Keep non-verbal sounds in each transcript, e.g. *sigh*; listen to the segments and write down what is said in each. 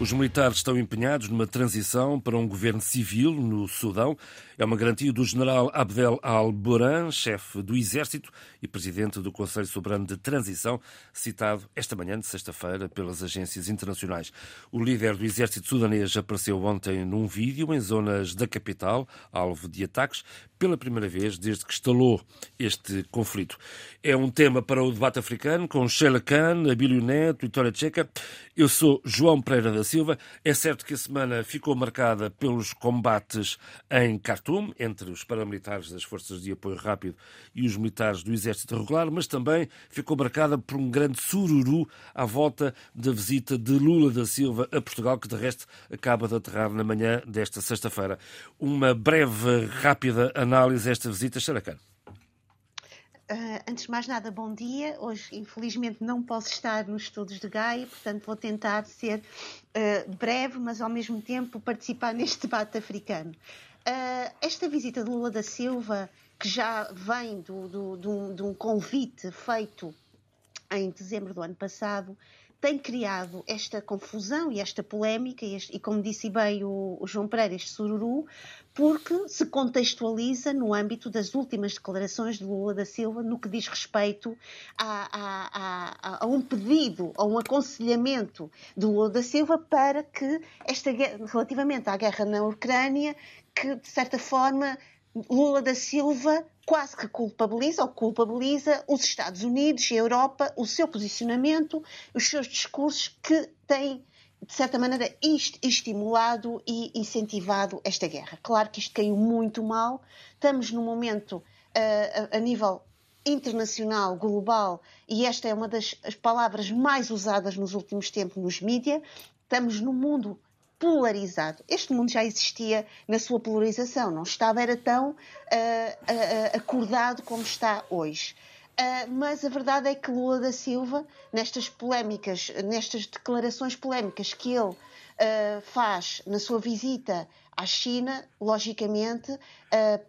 Os militares estão empenhados numa transição para um governo civil no Sudão. É uma garantia do general Abdel al-Buran, chefe do Exército e presidente do Conselho Soberano de Transição, citado esta manhã de sexta-feira pelas agências internacionais. O líder do Exército sudanês apareceu ontem num vídeo em zonas da capital, alvo de ataques, pela primeira vez desde que estalou este conflito. É um tema para o debate africano com Sheila Khan, Abílio Neto, Vitória Checa. Eu sou João Pereira da Silva. É certo que a semana ficou marcada pelos combates em Khartoum, entre os paramilitares das Forças de Apoio Rápido e os militares do Exército Regular, mas também ficou marcada por um grande sururu à volta da visita de Lula da Silva a Portugal, que de resto acaba de aterrar na manhã desta sexta-feira. Uma breve, rápida análise a esta visita, Xaracano. Uh, antes de mais nada, bom dia. Hoje, infelizmente, não posso estar nos estudos de Gaia, portanto, vou tentar ser uh, breve, mas ao mesmo tempo participar *laughs* neste debate africano. Uh, esta visita de Lula da Silva, que já vem do, do, do, de um convite feito em dezembro do ano passado, tem criado esta confusão e esta polémica, e, este, e como disse bem o, o, João Pereira, este sururu, porque se contextualiza no âmbito das últimas declarações de Lula da Silva no que diz respeito a, a, a, a um pedido, a um aconselhamento de Lula da Silva para que esta relativamente à guerra na Ucrânia, que de certa forma Lula da Silva quase que culpabiliza ou culpabiliza os Estados Unidos e a Europa, o seu posicionamento, os seus discursos que têm de certa maneira, estimulado e incentivado esta guerra. Claro que isto caiu muito mal. Estamos num momento uh, a, a, nível internacional, global, e esta é uma das palavras mais usadas nos últimos tempos nos mídias. Estamos num mundo polarizado. Este mundo já existia na sua polarização, não estava era tão uh, uh, acordado como está hoje. Uh, mas a verdade é que Lula da Silva, nestas polémicas, nestas declarações polémicas que ele faz na sua visita à China, logicamente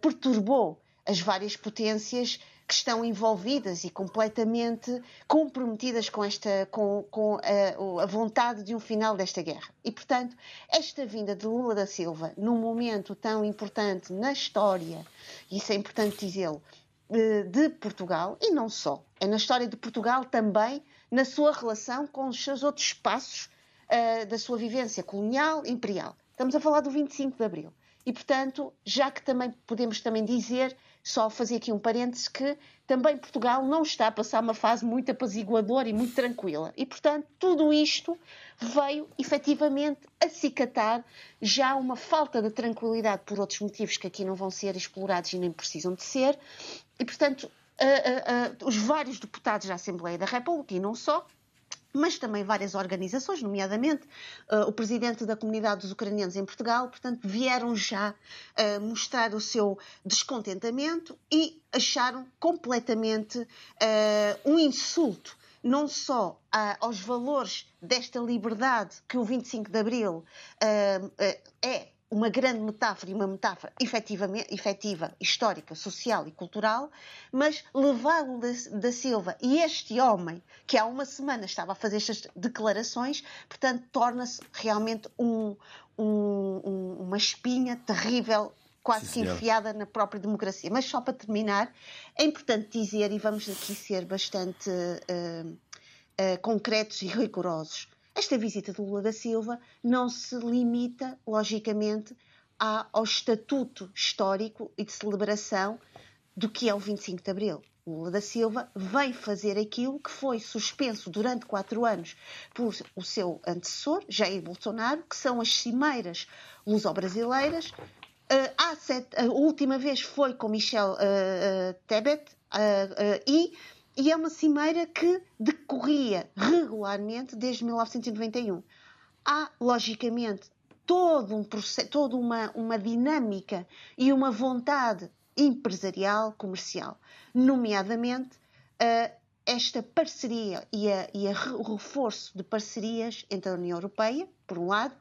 perturbou as várias potências que estão envolvidas e completamente comprometidas com, esta, com, com a, a, vontade de um final desta guerra. E, portanto, esta vinda de Lula da Silva, num momento tão importante na história, e isso é importante dizê-lo, de Portugal e não só. É na história de Portugal também na sua relação com os seus outros espaços uh, da sua vivência colonial, imperial. Estamos a falar do 25 de Abril. E, portanto, já que também podemos também dizer, só fazer aqui um parêntese, que também Portugal não está a passar uma fase muito apaziguadora e muito tranquila. E, portanto, tudo isto veio efetivamente acicatar já uma falta de tranquilidade por outros motivos que aqui não vão ser explorados e nem precisam de ser, e, portanto, os vários deputados da Assembleia da República, e não só, mas também várias organizações, nomeadamente uh, o presidente da comunidade dos ucranianos em Portugal, portanto, vieram já uh, mostrar o seu descontentamento e acharam completamente uh, um insulto não só aos valores desta liberdade que o 25 de Abril é uma grande metáfora e uma metáfora efetiva, histórica, social e cultural, mas levá-lo da, da, Silva e este homem, que há uma semana estava a fazer estas declarações, portanto, torna-se realmente um, um, uma espinha terrível quase Sim, que enfiada na própria democracia. Mas só para terminar, é importante dizer, e vamos aqui ser bastante uh, uh, concretos e rigorosos, esta visita de Lula da Silva não se limita, logicamente, ao estatuto histórico e de celebração do que é o 25 de Abril. Lula da Silva vem fazer aquilo que foi suspenso durante quatro anos por o seu antecessor, Jair Bolsonaro, que são as cimeiras luso-brasileiras. Uh, a última vez foi com Michel uh, uh, Tebet e e é uma cimeira que decorria regularmente desde 1991. Há, logicamente, todo um processo, toda uma, uma dinâmica e uma vontade empresarial, comercial, nomeadamente uh, esta parceria e, a, e a, o reforço de parcerias entre a União Europeia, por um lado,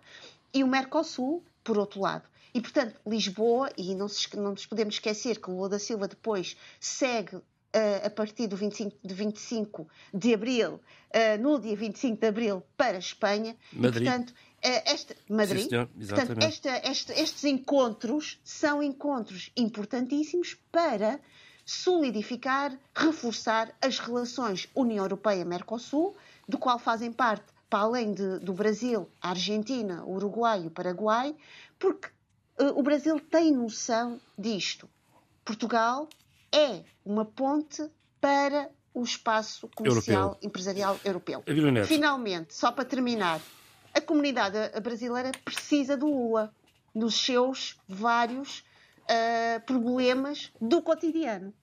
e o Mercosul, por outro lado. E, portanto, Lisboa, e não, se, não nos podemos esquecer que Lula da Silva depois segue uh, a partir do 25, de 25 de abril, uh, no dia 25 de abril, para a Espanha. Madrid. E, portanto, uh, esta, Madrid. Sim, senhor, portanto, esta, esta, estes encontros são encontros importantíssimos para solidificar, reforçar as relações União Europeia-Mercosul, do qual fazem parte, para além de, do Brasil, a Argentina, o Uruguai e o Paraguai, porque uh, o Brasil tem noção disto. Portugal é uma ponte para o espaço comercial Europeu. empresarial europeu. Finalmente, só para terminar, a comunidade brasileira precisa do Lula nos seus vários uh, problemas do cotidiano.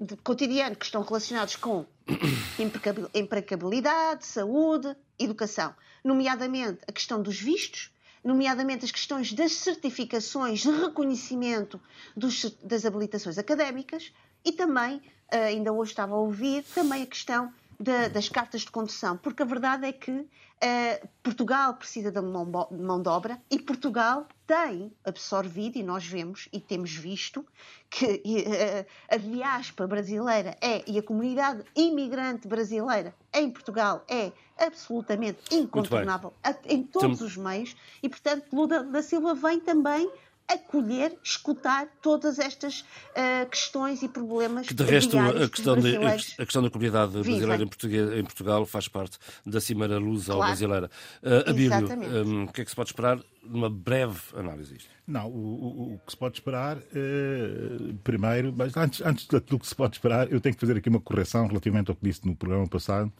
De cotidiano que estão relacionados com *coughs* empregabilidade, saúde, educação, nomeadamente a questão dos vistos, nomeadamente as questões das certificações de reconhecimento dos, das habilitações académicas e também, eh, ainda hoje estava a ouvir, também a questão de, das cartas de condução, porque a verdade é que uh, Portugal precisa de mão, mão de obra e Portugal tem absorvido, e nós vemos e temos visto, que uh, a diáspora brasileira é, e a comunidade imigrante brasileira em Portugal é absolutamente incontornável em todos os meios, e portanto Lula da Silva vem também acolher, escutar todas estas uh, questões e problemas que de resto a questão, de, a questão da comunidade brasileira em, em, Portugal faz parte da Cimeira Lusa claro. brasileira. Uh, Abílio, um, o que é que se pode esperar numa breve análise disto? Não, o, o, o que se pode esperar, eh, primeiro, mas antes, antes daquilo que se pode esperar, eu tenho que fazer aqui uma correção relativamente ao que disse no programa passado,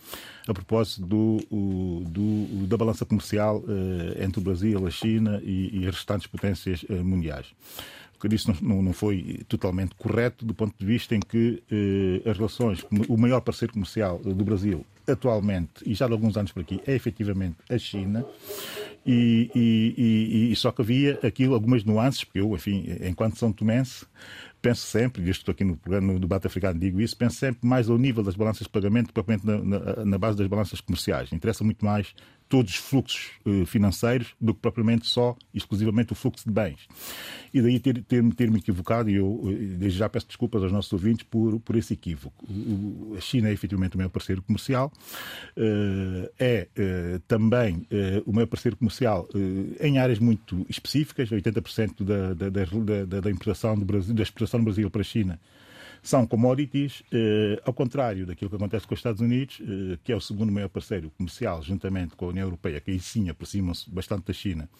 a propósito do, o, do da balança comercial eh, entre o Brasil, a China e, e as restantes potências eh, mundiais. O que eu disse não, não, foi totalmente correto do ponto de vista em que as relações, o maior parceiro comercial do Brasil atualmente, e já de alguns anos por aqui, é efetivamente a China. E, e, e, e, só que havia aquilo algumas nuances, porque eu, enfim, enquanto São Tomense, penso sempre, e estou aqui no, programa, no debate africano, digo isso, penso sempre mais ao nível das balanças de pagamento, propriamente na, na, na base das balanças comerciais. Interessa muito mais todos os fluxos uh, financeiros do que propriamente só, exclusivamente, o fluxo de bens. E daí ter-me ter, ter equivocado, e eu eh, desde já peço desculpas aos nossos ouvintes por, por esse equívoco. A China é efetivamente o meu parceiro comercial, uh, é também o meu parceiro comercial em áreas muito específicas, 80% da, da, da, da, importação do Brasil, da exportação do Brasil para a China são commodities, eh, ao contrário daquilo que acontece com os Estados Unidos, eh, que é o segundo maior parceiro comercial, juntamente com a União Europeia, que aí sim aproximam-se bastante da China,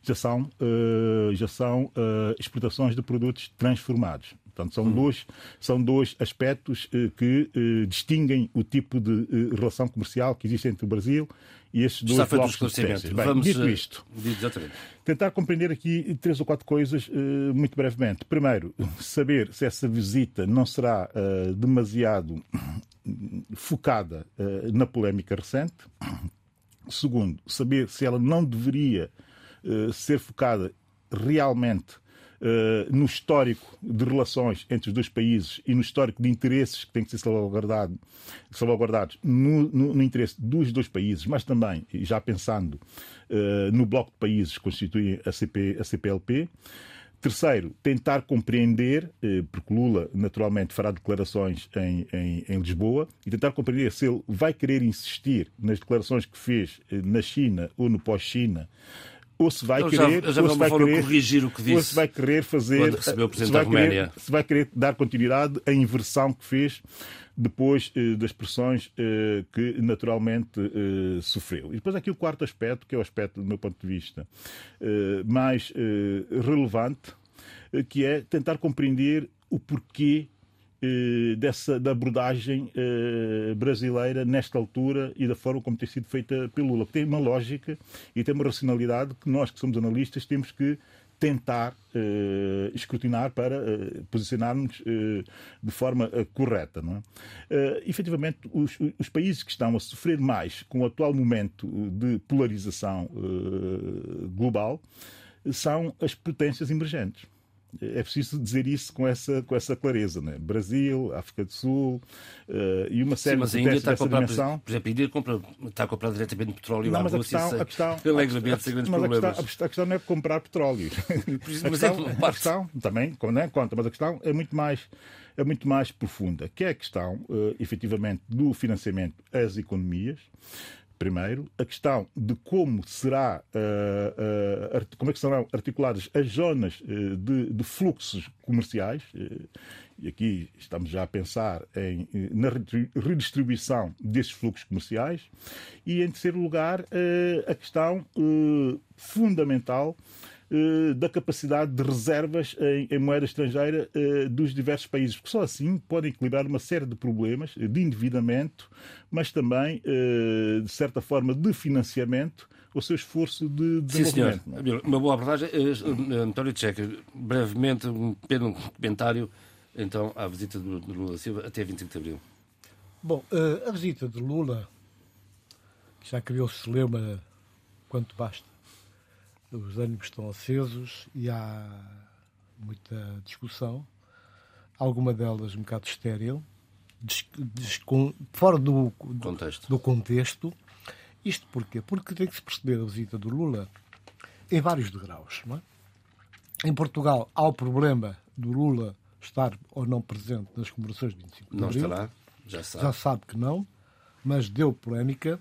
já são, eh, já são eh, exportações de produtos transformados. Portanto, são, hum. dois, são dois aspectos eh, que eh, distinguem o tipo de relação comercial que existe entre o Brasil e estes dois Está feito esclarecimento. Bem, Vamos, dito isto, exatamente. tentar compreender aqui três ou quatro coisas uh, muito brevemente. Primeiro, *laughs* saber se essa visita não será uh, demasiado focada na polémica recente. Segundo, saber se ela não deveria ser focada realmente no histórico de relações entre os dois países e no histórico de interesses que têm que ser salvaguardado, salvaguardados no, no, no, interesse dos dois países, mas também, já pensando uh, no bloco de países que constituem a, CP, a CPLP. Terceiro, tentar compreender, uh, porque Lula naturalmente fará declarações em, em, em, Lisboa, e tentar compreender se ele vai querer insistir nas declarações que fez na China ou no pós-China ou se vai querer, já, já ou se vai querer corrigir o que disse. Ou se vai querer fazer, recebeu o presidente se vai, querer, se vai querer dar continuidade à inversão que fez depois eh, das pressões eh, que naturalmente eh, sofreu. E depois aqui o quarto aspecto, que é o aspecto do meu ponto de vista eh, mais eh, relevante, eh, que é tentar compreender o porquê dessa, da abordagem eh, brasileira nesta altura e da forma como tem sido feita pelo Lula. Tem uma lógica e tem uma racionalidade que nós, que somos analistas, temos que tentar uh, escrutinar para uh, posicionarmos de forma correta. Não é? efetivamente, os, os, países que estão a sofrer mais com o atual momento de polarização global são as potências emergentes. É preciso dizer isso com essa, com essa clareza. Né? Brasil, África do Sul uh, e uma série Sim, mas de a Índia está a comprar, dimensão. por exemplo, a Índia compra, está a comprar diretamente petróleo Não, à mas a Rússia questão, sem, *laughs* a questão, alegadamente sem grandes mas a problemas. questão, a questão não é comprar petróleo. *laughs* Mas a, é questão, uma a questão também né, conta, mas a questão é muito mais é muito mais profunda, que é a questão, uh, efetivamente, do financiamento às economias, Primeiro, a questão de como será uh, uh, como é que serão articuladas as zonas uh, de, de, fluxos comerciais, e aqui estamos já a pensar em, na redistribuição desses fluxos comerciais, e em terceiro lugar, a questão fundamental da capacidade de reservas em, em moeda estrangeira eh, dos diversos países, porque só assim podem equilibrar uma série de problemas de endividamento, mas também, eh, de certa forma, de financiamento o seu esforço de desenvolvimento. Sim, senhor. Uma boa abordagem. António Tcheca, brevemente, um pequeno comentário então à visita de Lula Silva até 25 de Abril. Bom, a visita de Lula, que já criou-se lema quanto basta, os ânimos estão acesos e há muita discussão, alguma delas um bocado estéril, fora do, do, contexto. do contexto. Isto porquê? Porque tem que se perceber a visita do Lula em vários degraus. Não é? Em Portugal há o problema do Lula estar ou não presente nas comemorações de 25 de não abril. Não estará, já sabe. Já sabe que não, mas deu polémica.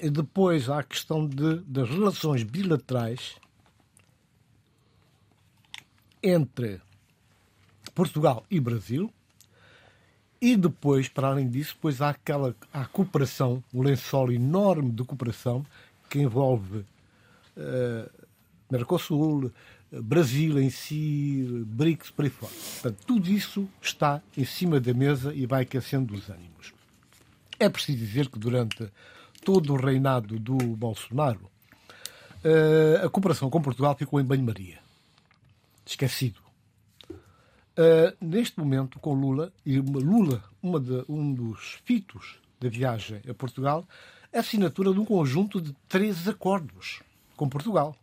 E depois há a questão de, das relações bilaterais entre Portugal e Brasil. E depois, para além disso, depois há aquela há cooperação, um lençol enorme de cooperação que envolve uh, Mercosul, Brasil em si, BRICS, por aí fora. Portanto, tudo isso está em cima da mesa e vai aquecendo os ânimos. É preciso dizer que durante todo o reinado do Bolsonaro, uh, a cooperação com Portugal ficou em banho-maria. Esquecido. Uh, neste momento, com Lula, e Lula, uma de, um dos fitos da viagem a Portugal, a assinatura de um conjunto de três acordos com Portugal,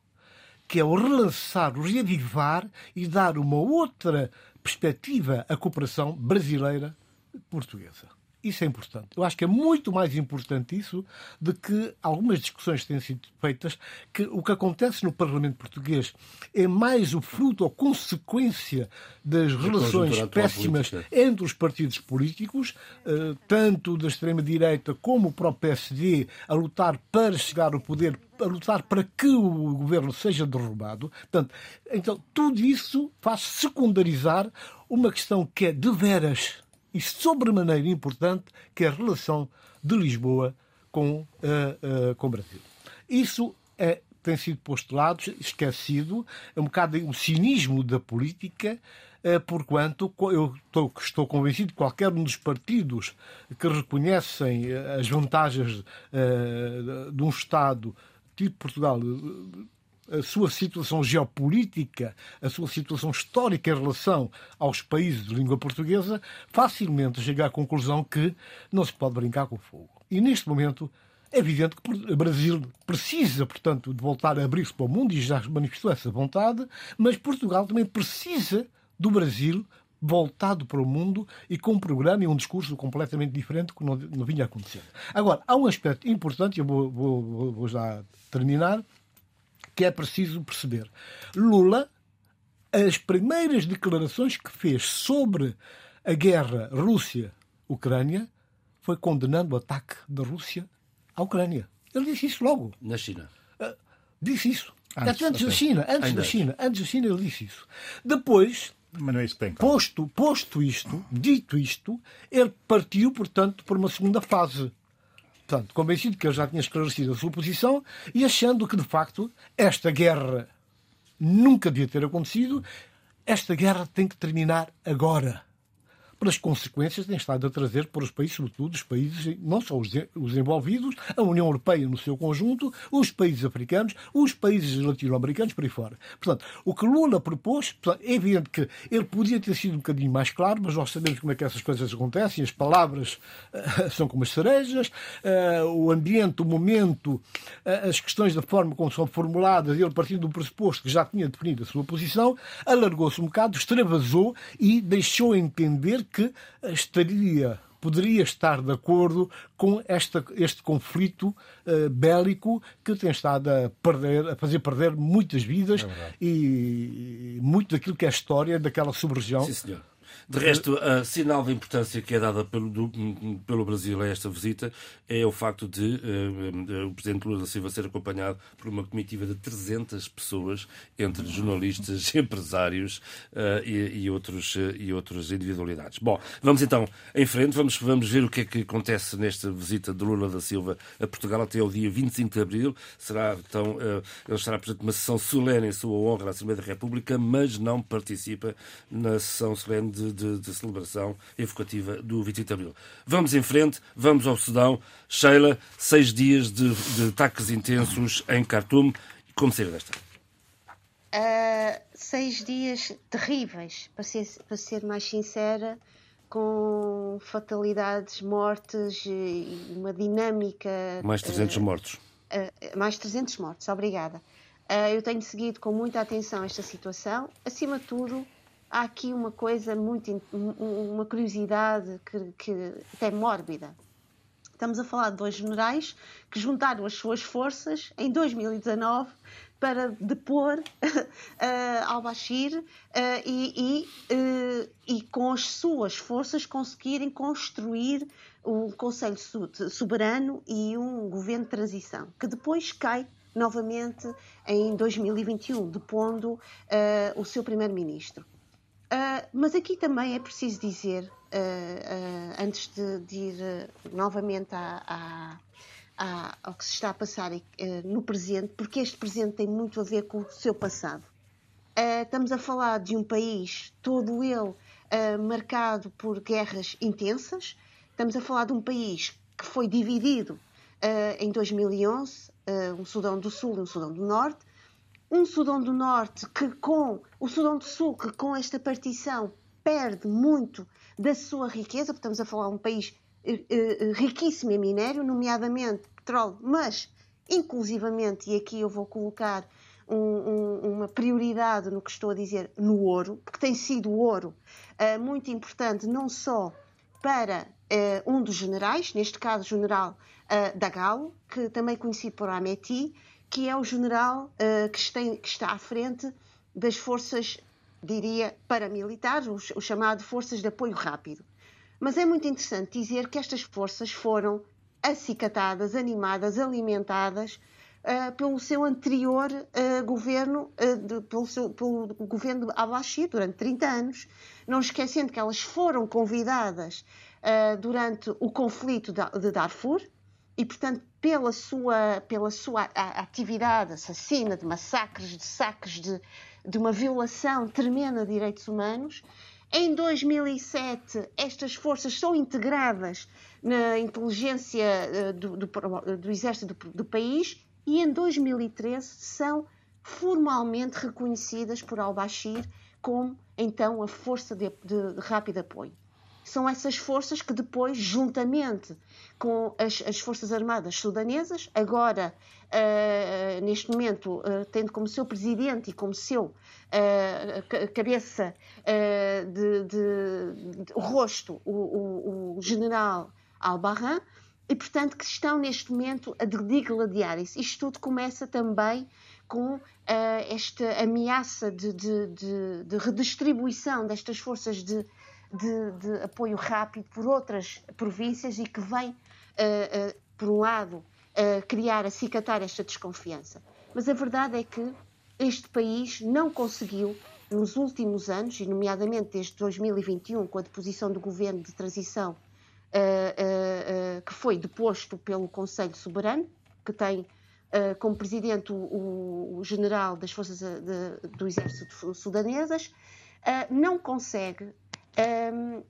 que é o relançar, o reavivar e dar uma outra perspectiva à cooperação brasileira-portuguesa. Isso é importante. Eu acho que é muito mais importante isso do que algumas discussões que têm sido feitas, que o que acontece no Parlamento português é mais o fruto ou consequência das relações péssimas entre os partidos políticos, eh, tanto da extrema-direita como o próprio PSD, a lutar para chegar ao poder a lutar para que o governo seja derrubado. Portanto, então, tudo isso faz secundarizar uma questão que é de veras e sobremaneira importante, que é a relação de Lisboa com, uh, uh, com o Brasil. Isso é, tem sido postulado, esquecido, é um bocado o cinismo da política, uh, porquanto eu estou, estou convencido que qualquer um dos partidos que reconhecem as vantagens de um Estado tipo Portugal a sua situação geopolítica, a sua situação histórica em relação aos países de língua portuguesa, facilmente chega à conclusão que não se pode brincar com o fogo. E neste momento é evidente que o Brasil precisa, portanto, de voltar a abrir-se para o mundo e já manifestou essa vontade, mas Portugal também precisa do Brasil voltado para o mundo e com um programa e um discurso completamente diferente que não, não vinha acontecendo. Agora, há um aspecto importante, eu vou, vou, vou já terminar, que é preciso perceber. Lula, as primeiras declarações que fez sobre a guerra Rússia-Ucrânia foi condenando o ataque da Rússia à Ucrânia. Ele disse isso logo. Na China. Uh, disse isso. Antes, antes da China, antes da China, antes da China ele disse isso. Depois, mas não é isso que tem, posto, posto isto, dito isto, ele partiu, portanto, para uma segunda fase portanto, convencido que ele já tinha esclarecido a sua posição e achando que, de facto, esta guerra nunca devia ter acontecido, esta guerra tem que terminar agora. Pelas consequências que tem estado a trazer para os países, sobretudo os países, não só os, os envolvidos, a União Europeia no seu conjunto, os países africanos, os países latino-americanos, por aí fora. Portanto, o que Lula propôs, é evidente que ele podia ter sido um bocadinho mais claro, mas nós sabemos como é que essas coisas acontecem, as palavras uh, são como as cerejas, uh, o ambiente, o momento, uh, as questões da forma como são formuladas, ele partindo do pressuposto que já tinha definido a sua posição, alargou-se um bocado, extravasou e deixou entender que estaria poderia estar de acordo com esta, este conflito uh, bélico que tem estado a, perder, a fazer perder muitas vidas é e, e, muito daquilo que é a história daquela sub-região. Sim, senhor. De resto, a sinal da importância que é dada pelo, do, pelo Brasil a esta visita é o facto de uh, o Presidente Lula da Silva ser acompanhado por uma comitiva de 300 pessoas, entre jornalistas, *laughs* empresários uh, e, e, outros, uh, e outras individualidades. Bom, vamos então em frente, vamos, vamos ver o que é que acontece nesta visita de Lula da Silva a Portugal até ao dia 25 de abril. Será, então, ele estará presente numa sessão solene em sua honra na Assembleia da República, mas não participa na sessão solene de de, de celebração evocativa do 25 de Abril. Vamos em frente, vamos ao Sudão. Sheila, seis dias de, de ataques intensos em Khartoum. Como sair desta? Uh, seis dias terríveis, para ser, para ser mais sincera, com fatalidades, mortes e uma dinâmica. Mais 300 uh, mortos. Uh, mais 300 mortos, obrigada. Eu tenho seguido com muita atenção esta situação. Acima de tudo, há aqui uma coisa muito, uma curiosidade que, que até mórbida. Estamos a falar de dois generais que juntaram as suas forças em 2019 para depor uh, *laughs* al-Bashir uh, e, e, uh, e, com as suas forças conseguirem construir um Conselho Soberano e um governo de transição, que depois cai novamente em 2021, depondo o seu primeiro-ministro. Uh, mas aqui também é preciso dizer, uh, uh, antes de, de ir novamente à, à, ao que se está a passar no presente, porque este presente tem muito a ver com o seu passado. estamos a falar de um país, todo ele marcado por guerras intensas, estamos a falar de um país que foi dividido em 2011, um Sudão do Sul e um Sudão do Norte, um Sudão do Norte que com o Sudão do Sul que com esta partição perde muito da sua riqueza, porque estamos a falar de um país eh, eh, riquíssimo em minério, nomeadamente petróleo, mas inclusivamente, e aqui eu vou colocar um, um, uma prioridade no que estou a dizer, no ouro, porque tem sido ouro uh, muito importante não só para um dos generais, neste caso general uh, da Galo, que também conhecido por Ameti, que é o general uh, que, está, que, está, à frente das forças, diria, paramilitares, o, o chamado Forças de Apoio Rápido. Mas é muito interessante dizer que estas forças foram acicatadas, animadas, alimentadas uh, pelo seu anterior uh, governo, uh, de, pelo, seu, pelo governo de Al-Bashir, durante 30 anos, não esquecendo que elas foram convidadas durante o conflito de Darfur, e, portanto, pela sua, pela sua atividade assassina de massacres, de saques, de, de uma violação tremenda de direitos humanos, em 2007 estas forças são integradas na inteligência eh, do, do, do exército do, do, país e em 2013 são formalmente reconhecidas por al-Bashir como então a força de, de, de rápido apoio são essas forças que depois, juntamente com as, as Forças Armadas sudanesas, agora, uh, neste momento, uh, tendo como seu presidente e como seu uh, cabeça de, de, de, rosto o, o, o general Al-Barran, e, portanto, que estão neste momento a digladiar-se. Isto tudo começa também com uh, esta ameaça de, de, de, de, redistribuição destas forças de, de, de apoio rápido por outras províncias e que vem, uh, uh, por um lado, uh, criar, acicatar esta desconfiança. Mas a verdade é que este país não conseguiu, nos últimos anos, e nomeadamente desde 2021, com a deposição do governo de transição, que foi deposto pelo Conselho Soberano, que tem como presidente o, o, general das forças de, do exército sudanesas, não consegue um,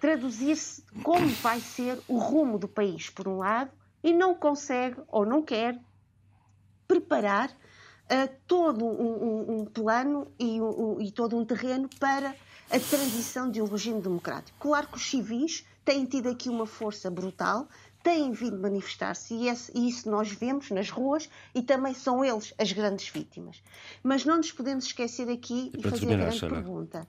traduzir-se como vai ser o rumo do país, por um lado, e não consegue ou não quer preparar uh, todo um, um, um plano e, um, e, todo um terreno para a transição de um regime democrático. Claro que os civis têm tido aqui uma força brutal, têm vindo manifestar-se e, e, isso nós vemos nas ruas e também são eles as grandes vítimas. Mas não nos podemos esquecer aqui e, e fazer a grande pergunta.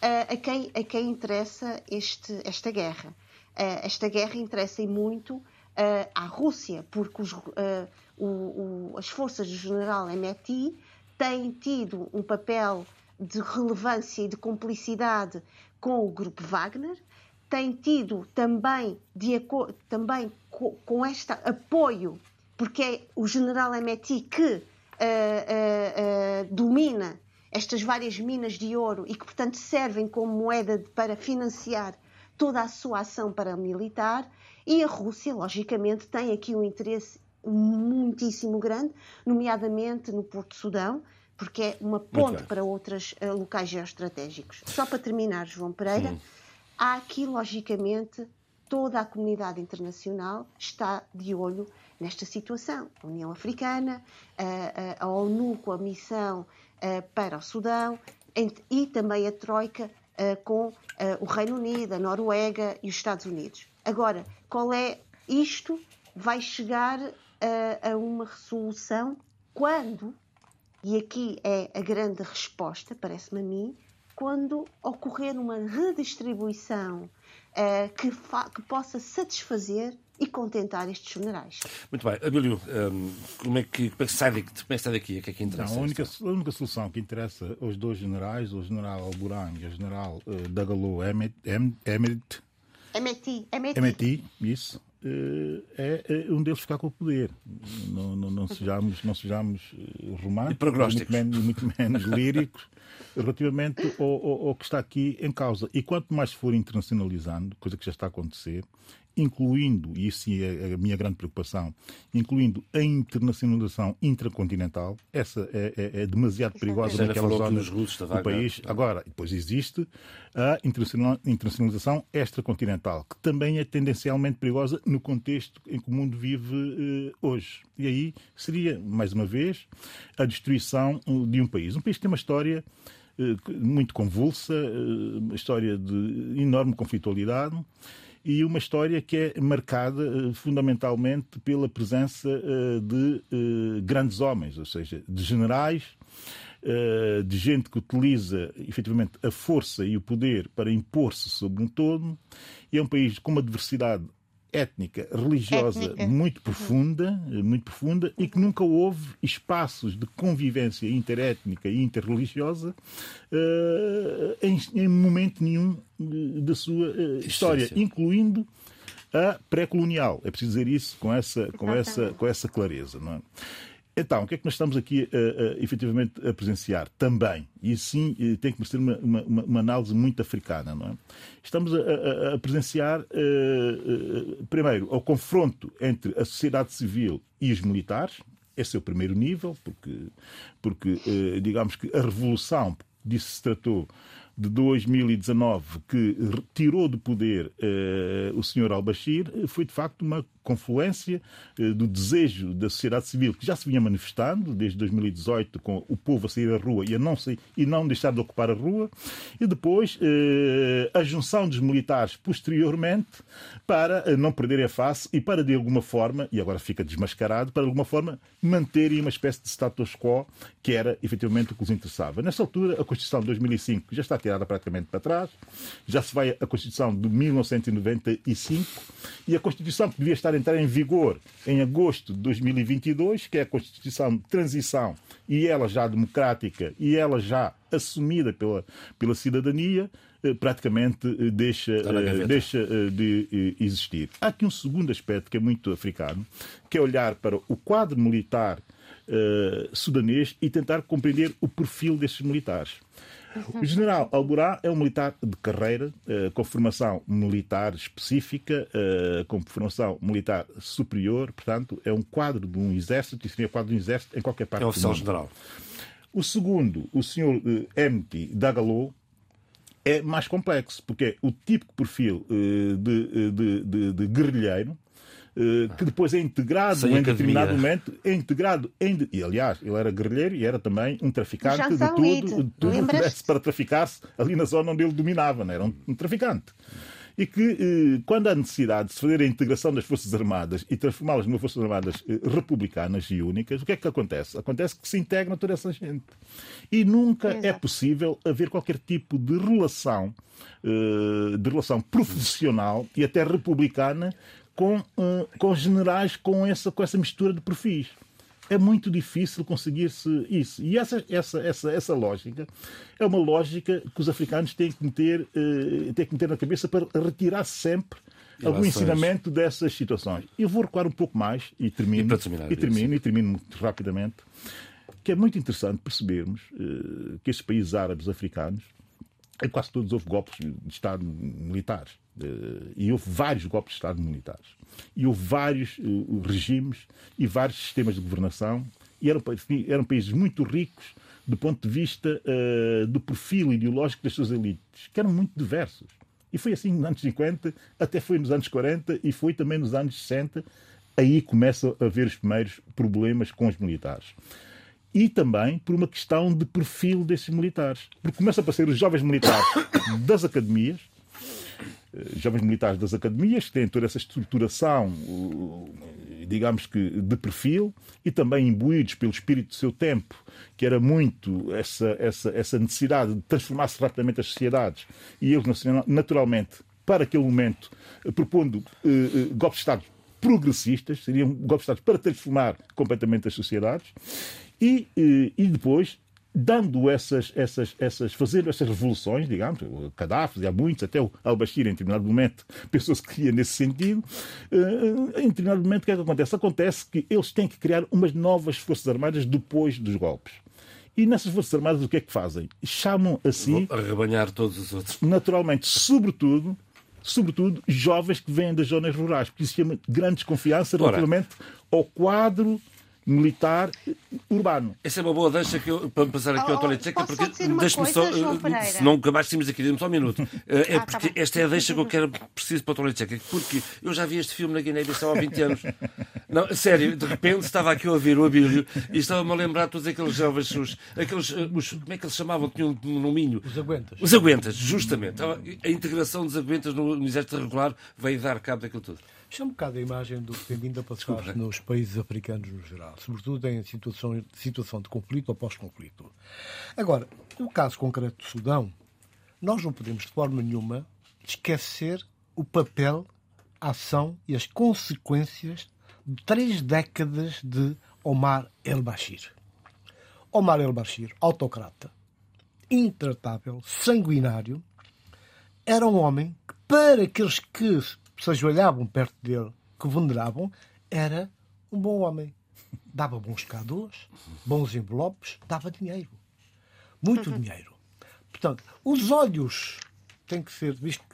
A, quem, a quem interessa este, esta guerra? Esta guerra interessa muito à Rússia, porque os, o, o, as forças do general Emeti têm tido um papel de relevância e de cumplicidade com o grupo Wagner, têm tido também, de, também com, com este apoio, porque é o general Emeti que uh, uh, uh, domina estas várias minas de ouro e que, portanto, servem como moeda para financiar toda a sua ação paramilitar. E a Rússia, logicamente, tem aqui um interesse muitíssimo grande, nomeadamente no Porto Sudão, porque é uma ponte para outros uh, locais geoestratégicos. Só para terminar, João Pereira, Sim. há aqui, logicamente, toda a comunidade internacional está de olho nesta situação. A União Africana, a, a, a ONU com a missão para o Sudão e também a Troika uh, com o Reino Unido, a Noruega e os Estados Unidos. Agora, qual é isto? Vai chegar a, a uma resolução quando, e aqui é a grande resposta, parece-me a mim, quando ocorrer uma redistribuição uh, que, que, possa satisfazer e contentar estes generais. Muito bem. Abílio, um, como, é que, como é que sai daqui? Como é que sai daqui? O que é que interessa? Não, a, única, a única solução que interessa aos dois generais, o general Alburang e o general uh, Dagalo Emmet, Emmet, Emeti, Emeti. Emeti, isso, eh, é, é um deles ficar com o poder. Não, não, não sejamos, não sejamos eh, românticos, muito menos, muito menos *laughs* líricos relativamente ao, ao, ao, que está aqui em causa. E quanto mais for internacionalizando, coisa que já está a acontecer, incluindo, e isso é a minha grande preocupação, incluindo a internacionalização intracontinental, essa é, é, é demasiado perigosa naquela zona do país. Agora, depois existe a internacionalização extracontinental, que também é tendencialmente perigosa no contexto em que o mundo vive eh, hoje. E aí seria, mais uma vez, a destruição eh, de um país. Um país que tem uma história eh, muito convulsa, uma história de enorme conflitualidade e uma história que é marcada uh, fundamentalmente pela presença uh, de uh, grandes homens, ou seja, de generais, de gente que utiliza efetivamente a força e o poder para impor-se sobre um todo. E é um país com uma diversidade étnica, religiosa Étnica. muito profunda, muito profunda e que nunca houve espaços de convivência interétnica e interreligiosa uh, em, em, momento nenhum da sua uh, história, incluindo a pré-colonial. É preciso dizer isso com essa, com essa, com essa clareza. Não é? Então, o que é que nós estamos aqui a, a, efetivamente a presenciar? Também, e sim eh, tem que merecer uma, uma, uma, análise muito africana, não é? Estamos a, a presenciar, uh, uh, primeiro, o confronto entre a sociedade civil e os militares, esse é o primeiro nível, porque, porque uh, digamos que a revolução, disso se tratou, de 2019 que tirou do poder o senhor al-Bashir foi de facto uma confluência eh, do desejo da sociedade civil que já se vinha manifestando desde 2018 com o povo a sair à rua e a não, sair, e não deixar de ocupar a rua e depois eh, a junção dos militares posteriormente para eh, não perderem a face e para de alguma forma, e agora fica desmascarado, para de alguma forma manterem uma espécie de status quo que era efetivamente o que os interessava. Nessa altura, a Constituição de 2005 já está tirada praticamente para trás, já se vai a Constituição de 1995 e a Constituição que devia estar entrar em vigor em agosto de 2022, que é a Constituição de Transição, e ela já democrática e ela já assumida pela, pela cidadania, eh, praticamente eh, deixa, eh, deixa de existir. Há aqui um segundo aspecto que é muito africano, que é olhar para o quadro militar uh, sudanês e tentar compreender o perfil desses militares. O general Alburá é um militar de carreira, eh, com formação militar específica, eh, com formação militar superior, portanto, é um quadro de um exército e seria quadro de um exército em qualquer parte é do mundo. general. O segundo, o senhor eh, Emti Dagalo, é mais complexo, porque é o típico perfil de, de, de, de, guerrilheiro que depois é integrado Sem em academia. determinado momento, é integrado em. E aliás, ele era guerrilheiro e era também um traficante de tudo, de tudo que desse para traficar-se ali na zona onde ele dominava, não? era um, um traficante e que, eh, quando há necessidade de se fazer a integração das Forças Armadas e transformá-las numa Forças Armadas eh, republicanas e únicas, o que é que acontece? Acontece que se integra toda essa gente. E nunca é Exato. é possível haver qualquer tipo de relação, eh, de relação profissional e até republicana com, com generais com essa, com essa mistura de perfis é muito difícil conseguir-se isso. E essa, essa, essa, essa lógica é uma lógica que os africanos têm que meter, uh, têm que meter na cabeça para retirar sempre algum ensinamento dessas situações. Eu vou recuar um pouco mais e termino, e, e termino, e termino muito rapidamente, que é muito interessante percebermos uh, que estes países árabes africanos, em quase todos houve golpes de Estado militares. Uh, e houve vários golpes de Estado militares e houve vários uh, regimes e vários sistemas de governação e eram, eram países muito ricos do ponto de vista uh, do perfil ideológico das suas elites, que eram muito diversos. E foi assim nos anos 50, até foi nos anos 40 e foi também nos anos 60. Aí começa a haver os primeiros problemas com os militares. E também por uma questão de perfil desses militares. Porque começam a aparecer os jovens militares *coughs* das academias, eh, jovens militares das academias, que têm toda essa estruturação, digamos que de perfil, e também imbuídos pelo espírito do seu tempo, que era muito essa, essa, essa necessidade de transformar-se rapidamente as sociedades, e eles, naturalmente, para aquele momento, eh, propondo uh, golpes de Estado progressistas, seriam golpes de Estado para transformar completamente as sociedades, e, e depois dando essas, essas, essas, fazendo essas revoluções, digamos, o Gaddafi, há muitos, até o al-Bashir, em determinado momento, *laughs* pensou-se que ia nesse sentido. Eh, em determinado momento, o que é que acontece? Acontece que eles têm que criar umas novas Forças Armadas depois dos golpes. E nessas Forças Armadas, o que é que fazem? Chamam a si. Arrebanhar todos os outros. Naturalmente, sobretudo, sobretudo jovens que vêm das zonas rurais, porque isso chama grande desconfiança relativamente ao quadro militar urbano. Essa é uma boa deixa que eu, para passar aqui oh, ao Toledo Checa, porque deixe-me só, eh, se não acabássemos aqui, dê-me só um minuto. *laughs* Eh, é ah, tá porque tá esta é a deixa que eu quero preciso para o Toledo Checa, porque eu já vi este filme na Guiné-Bissau há 20 anos. *laughs* Não, sério, de repente estava aqui a ouvir o Abílio e estava-me a lembrar de todos aqueles jovens, os, aqueles, eh, os, como é que eles chamavam? Tinham um nominho. Os aguentas. Os aguentas, justamente. A integração dos aguentas no, no Exército Regular veio dar cabo daquilo tudo. Isto é um bocado a imagem do que tem vindo a passar nos países africanos no geral, sobretudo em situação, situação de conflito ou pós-conflito. Agora, no caso concreto do Sudão, nós não podemos de forma nenhuma esquecer o papel, a ação e as consequências de três décadas de Omar el-Bashir. Omar el-Bashir, autocrata, intratável, sanguinário, era um homem que, para aqueles que se ajoelhavam perto dele, que veneravam, era um bom homem. Dava bons cadôs, bons envelopes, dava dinheiro. Muito uhum. dinheiro. Portanto, os olhos têm que ser vistos.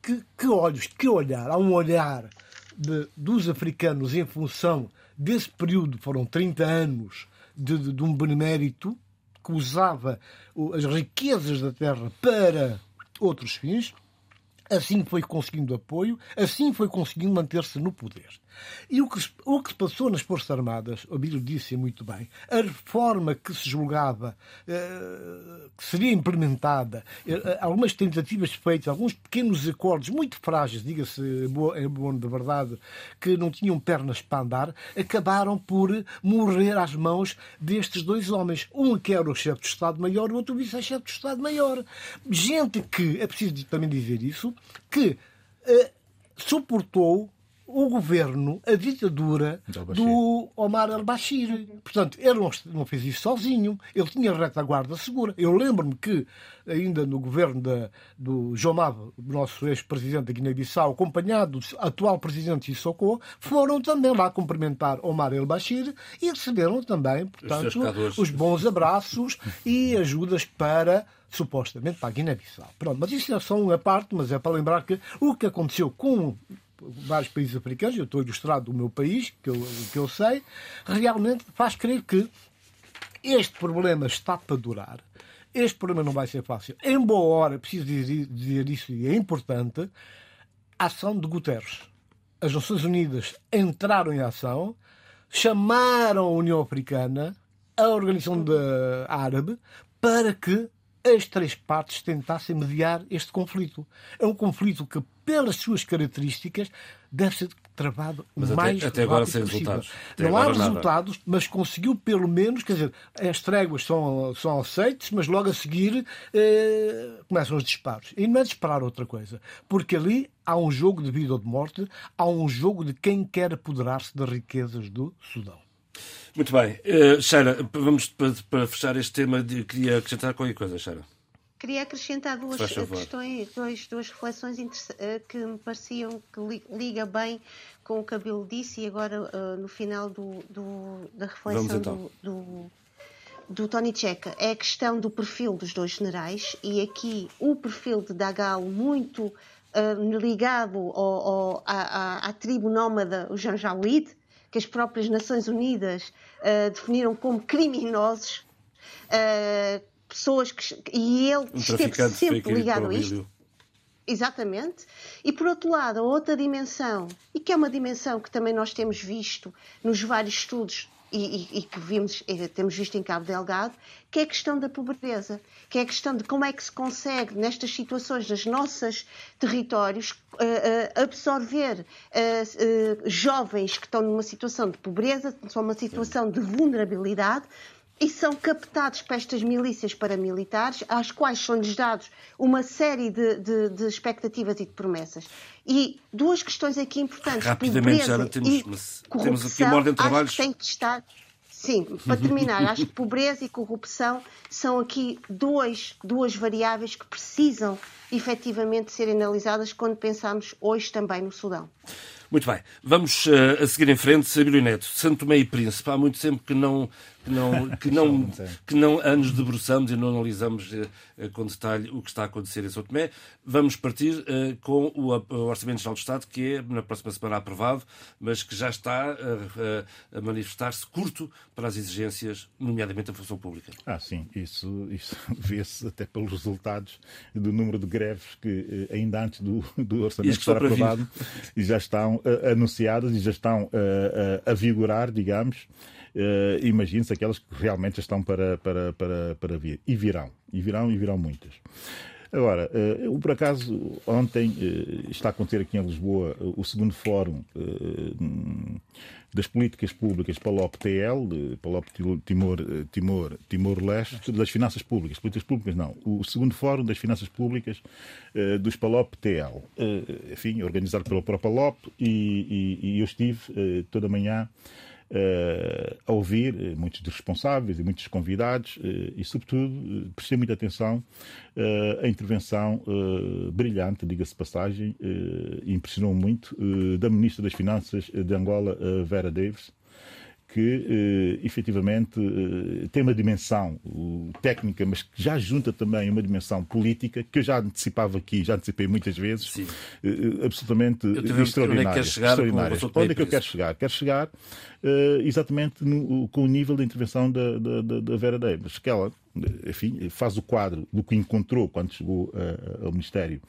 Que, que olhos, que olhar? Há um olhar de, dos africanos em função desse período, foram 30 anos de, de, de um benemérito que usava as riquezas da terra para outros fins, assim foi conseguindo apoio, assim foi conseguindo manter-se no poder. E o que, o que se passou nas Forças Armadas, o Abílio disse muito bem, a reforma que se julgava uh, que seria implementada, uh, algumas tentativas feitas, alguns pequenos acordos muito frágeis, diga-se em bom de verdade, que não tinham pernas para andar, acabaram por morrer às mãos destes dois homens. Um que era o chefe de Estado-Maior o outro vice-chefe de Estado-Maior. Gente que, é preciso também dizer isso, que uh, suportou o governo, a ditadura do Omar al-Bashir. Portanto, ele não, fez isso sozinho, ele tinha retaguarda segura. Eu lembro-me que, ainda no governo da, do João Mava, nosso ex-presidente da Guiné-Bissau, acompanhado do atual presidente Sissoko, foram também lá cumprimentar Omar el-Bashir e receberam também, portanto, os, os bons abraços e ajudas para supostamente para a Guiné-Bissau. Pronto, mas isso é só uma parte, mas é para lembrar que o que aconteceu com vários países africanos, eu estou ilustrado do meu país, que eu, que eu sei, realmente faz crer que este problema está para durar este problema não vai ser fácil. Embora, preciso dizer, dizer isso e é importante, a ação de Guterres. As Nações Unidas entraram em ação, chamaram a União Africana, a Organização Árabe, para que as três partes tentassem mediar este conflito. É um conflito que, pelas suas características, deve ser travado mas mais até, até agora sem resultados. Até não há resultados, nada. mas conseguiu pelo menos, quer dizer, as tréguas são, são aceites, mas logo a seguir eh, começam os disparos. E não é disparar outra coisa, porque ali há um jogo de vida ou de morte, há um jogo de quem quer apoderar-se das riquezas do Sudão. Muito bem. Uh, Sheila, vamos para, para, fechar este tema, de, queria acrescentar qualquer coisa, Sheila. Queria acrescentar duas questões, dois, duas reflexões eh, que me pareciam que liga bem com o que a Bill disse e agora uh, no final do, do, da reflexão então. do, do, do Tony Checa. É a questão do perfil dos dois generais e aqui o perfil de Dagal muito uh, ligado ao, ao, à, à, tribo nómada, o Janjaweed, que as próprias Nações Unidas uh, definiram como criminosos, uh, pessoas que. E ele um esteve sempre ligado a isto. Exatamente. E por outro lado, a outra dimensão, e que é uma dimensão que também nós temos visto nos vários estudos e, e, que vimos, temos visto em Cabo Delgado, que é a questão da pobreza, que é a questão de como é que se consegue, nestas situações, nos nossos territórios, uh, uh, absorver jovens que estão numa situação de pobreza, são uma situação de vulnerabilidade, e são captados para estas milícias paramilitares, às quais são-lhes dados uma série de, de, de, expectativas e de promessas. E duas questões aqui importantes. Rapidamente, já temos, temos aqui uma ordem de trabalhos. tem que estar. Sim, para terminar, acho que pobreza e corrupção são aqui dois, duas variáveis que precisam efetivamente serem analisadas quando pensamos hoje também no Sudão. Muito bem, vamos uh, a seguir em frente, Sabílio Neto, Santo Tomé e Príncipe. Há muito tempo que não, que não, *laughs* que não, que não nos debruçamos e não analisamos uh, com detalhe o que está a acontecer em São Tomé. Vamos partir uh, com o, o, Orçamento Geral do Estado, que é na próxima semana aprovado, mas que já está a manifestar-se curto para as exigências, nomeadamente da função pública. Ah, sim, isso, isso *laughs* vê-se até pelos resultados do número de greves que ainda antes do, do Orçamento estar aprovado já estão uh, anunciadas e já estão uh, a vigorar, digamos. Uh, Imagine-se aquelas que realmente estão para, para, para, para vir. E virão. E virão e virão muitas. Agora, uh, por acaso, ontem uh, está a acontecer aqui em Lisboa uh, o segundo fórum das políticas públicas para o PTL, para o Timor, Timor, Timor Leste, das finanças públicas, políticas públicas não, o segundo fórum das finanças públicas dos PALOP TL, enfim, organizado pelo próprio PALOP e, e, e eu estive toda manhã uh, a ouvir eh, muitos dos responsáveis e muitos convidados uh, e, sobretudo, prestei muita atenção à intervenção brilhante, diga-se passagem, impressionou muito, da Ministra das Finanças de Angola, Vera Davis, que eh, efetivamente eh, tem uma dimensão técnica, mas que já junta também uma dimensão política, que eu já antecipava aqui, já antecipei muitas vezes, eh, absolutamente extraordinária. Onde é que, chegar onde é que eu quero chegar? Quero chegar exatamente no, com o nível de intervenção da, da, da Vera Davis, que ela enfim, faz o quadro do que encontrou quando chegou ao Ministério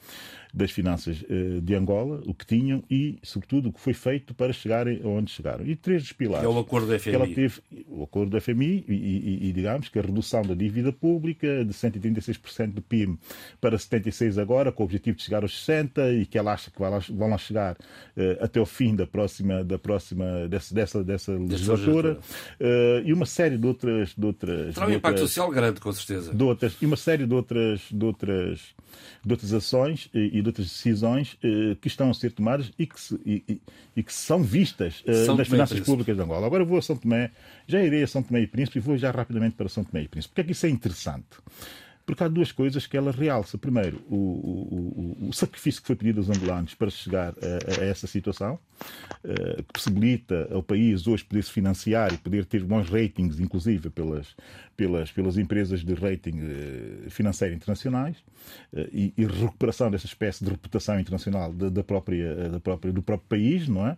das Finanças uh, de Angola, o que tinham e, sobretudo, o que foi feito para chegarem aonde chegaram. E três dos pilares. Que é o acordo da FMI. Que ela teve, o acordo da FMI e, e, e, digamos, que a redução da dívida pública de 136% do PIB para 76% agora, com o objetivo de chegar aos 60% e que ela acha que vão lá, vão lá chegar uh, até o fim da próxima, da próxima dessa, dessa, dessa legislatura. e uma série de outras. De outras Terá um impacto social grande com certeza. De outras, e uma série de outras, de outras, de outras ações e, de outras decisões eh, que estão a ser tomadas e que, se, e, e, que são vistas eh, nas finanças públicas de Angola. Agora vou a São Tomé, já irei a São Tomé e Príncipe e vou já rapidamente para São Tomé e Príncipe. Porque é que isso é interessante? Porque há duas coisas que ela realça. Primeiro, o, o, o, o sacrifício que foi pedido aos angolanos para chegar a, a essa situação. Que possibilita ao país hoje poder se financiar e poder ter bons ratings, inclusive pelas, pelas, pelas empresas de rating financeiro internacionais e, e recuperação dessa espécie de reputação internacional da, da, própria, da própria, do próprio país, não é?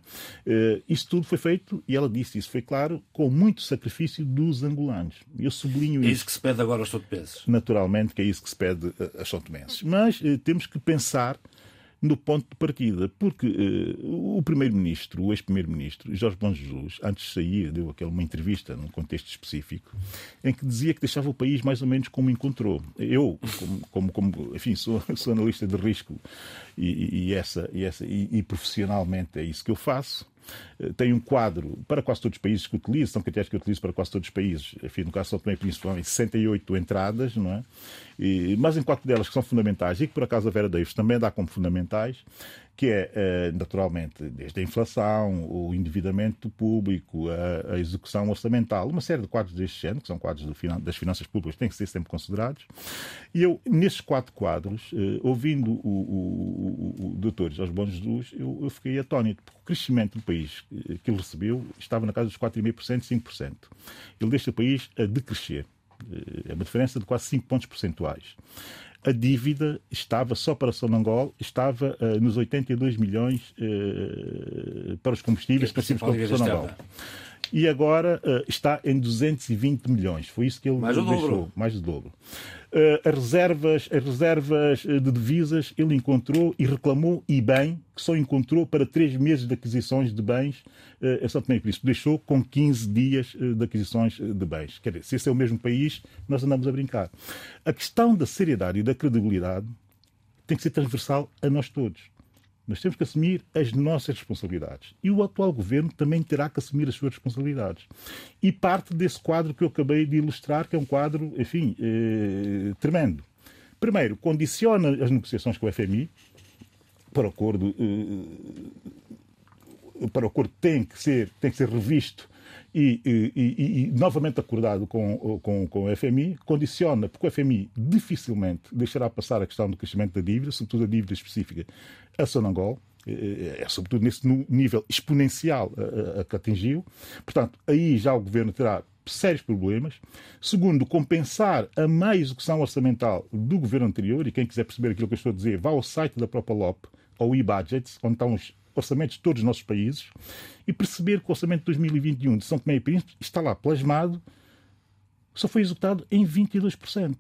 Isso tudo foi feito, e ela disse isso, foi claro, com muito sacrifício dos angolanos. Eu sublinho isso. É isso que se pede agora aos sotopenses. Naturalmente que é isso que se pede aos sotomenses. Mas temos que pensar no ponto de partida, porque uh, o primeiro-ministro, o ex-primeiro-ministro, Jorge Bom Jesus, antes de sair, deu aquela uma entrevista num contexto específico, em que dizia que deixava o país mais ou menos como encontrou. Eu, como, como, como enfim, sou, *laughs* sou, analista de risco e, e essa, e, essa e, e profissionalmente é isso que eu faço. Eh, tem um quadro para quase todos os países que utilizo, são critérios que eu utilizo para quase todos os países, enfim, no caso só também principalmente 68 entradas, não é? E, mas em quatro delas que são fundamentais e que por acaso a Vera Davis também dá como fundamentais, que é, eh, naturalmente, desde a inflação, o endividamento público, a, execução orçamental, uma série de quadros deste género, que são quadros das finanças públicas, têm que ser sempre considerados. E eu, nesses quatro quadros, eh, ouvindo o, o, o, o doutor Jorge Bom Jesus, eu, eu fiquei atónito, porque o crescimento do país que ele recebeu estava na casa dos 4,5%, 5%. Ele deixa o país a decrescer. É uma diferença de quase 5 pontos percentuais a dívida estava, só para Sonangol, estava uh, nos 82 milhões uh, para os combustíveis que nós tínhamos com Sonangol. E agora uh, está em 220 milhões. Foi isso que ele mais deixou. Mais do dobro. Uh, as reservas, as reservas de divisas ele encontrou e reclamou, e bem, que só encontrou para três meses de aquisições de bens uh, em São Tomé e Príncipe. Deixou com 15 dias de aquisições de bens. Quer dizer, se esse é o mesmo país, nós andamos a brincar. A questão da seriedade e da credibilidade tem que ser transversal a nós todos. Nós temos que assumir as nossas responsabilidades. E o atual governo também terá que assumir as suas responsabilidades. E parte desse quadro que eu acabei de ilustrar, que é um quadro, enfim, eh, tremendo. Primeiro, condiciona as negociações com o FMI para o acordo. Eh, para o acordo tem que ser, tem que ser revisto e, e, e, novamente acordado com, com, com o FMI, condiciona, porque o FMI dificilmente deixará passar a questão do crescimento da dívida, sobretudo a dívida específica a Sonangol, é, é, é sobretudo nesse nível exponencial a, a, a que atingiu. Portanto, aí já o governo terá sérios problemas. Segundo, compensar a má execução orçamental do governo anterior, e quem quiser perceber aquilo que eu estou a dizer, vá ao site da própria LOP, ao e-budgets, onde estão os orçamentos de todos os nossos países, e perceber que o orçamento de 2021 de São Tomé e Príncipe está lá plasmado, só foi executado em 22%.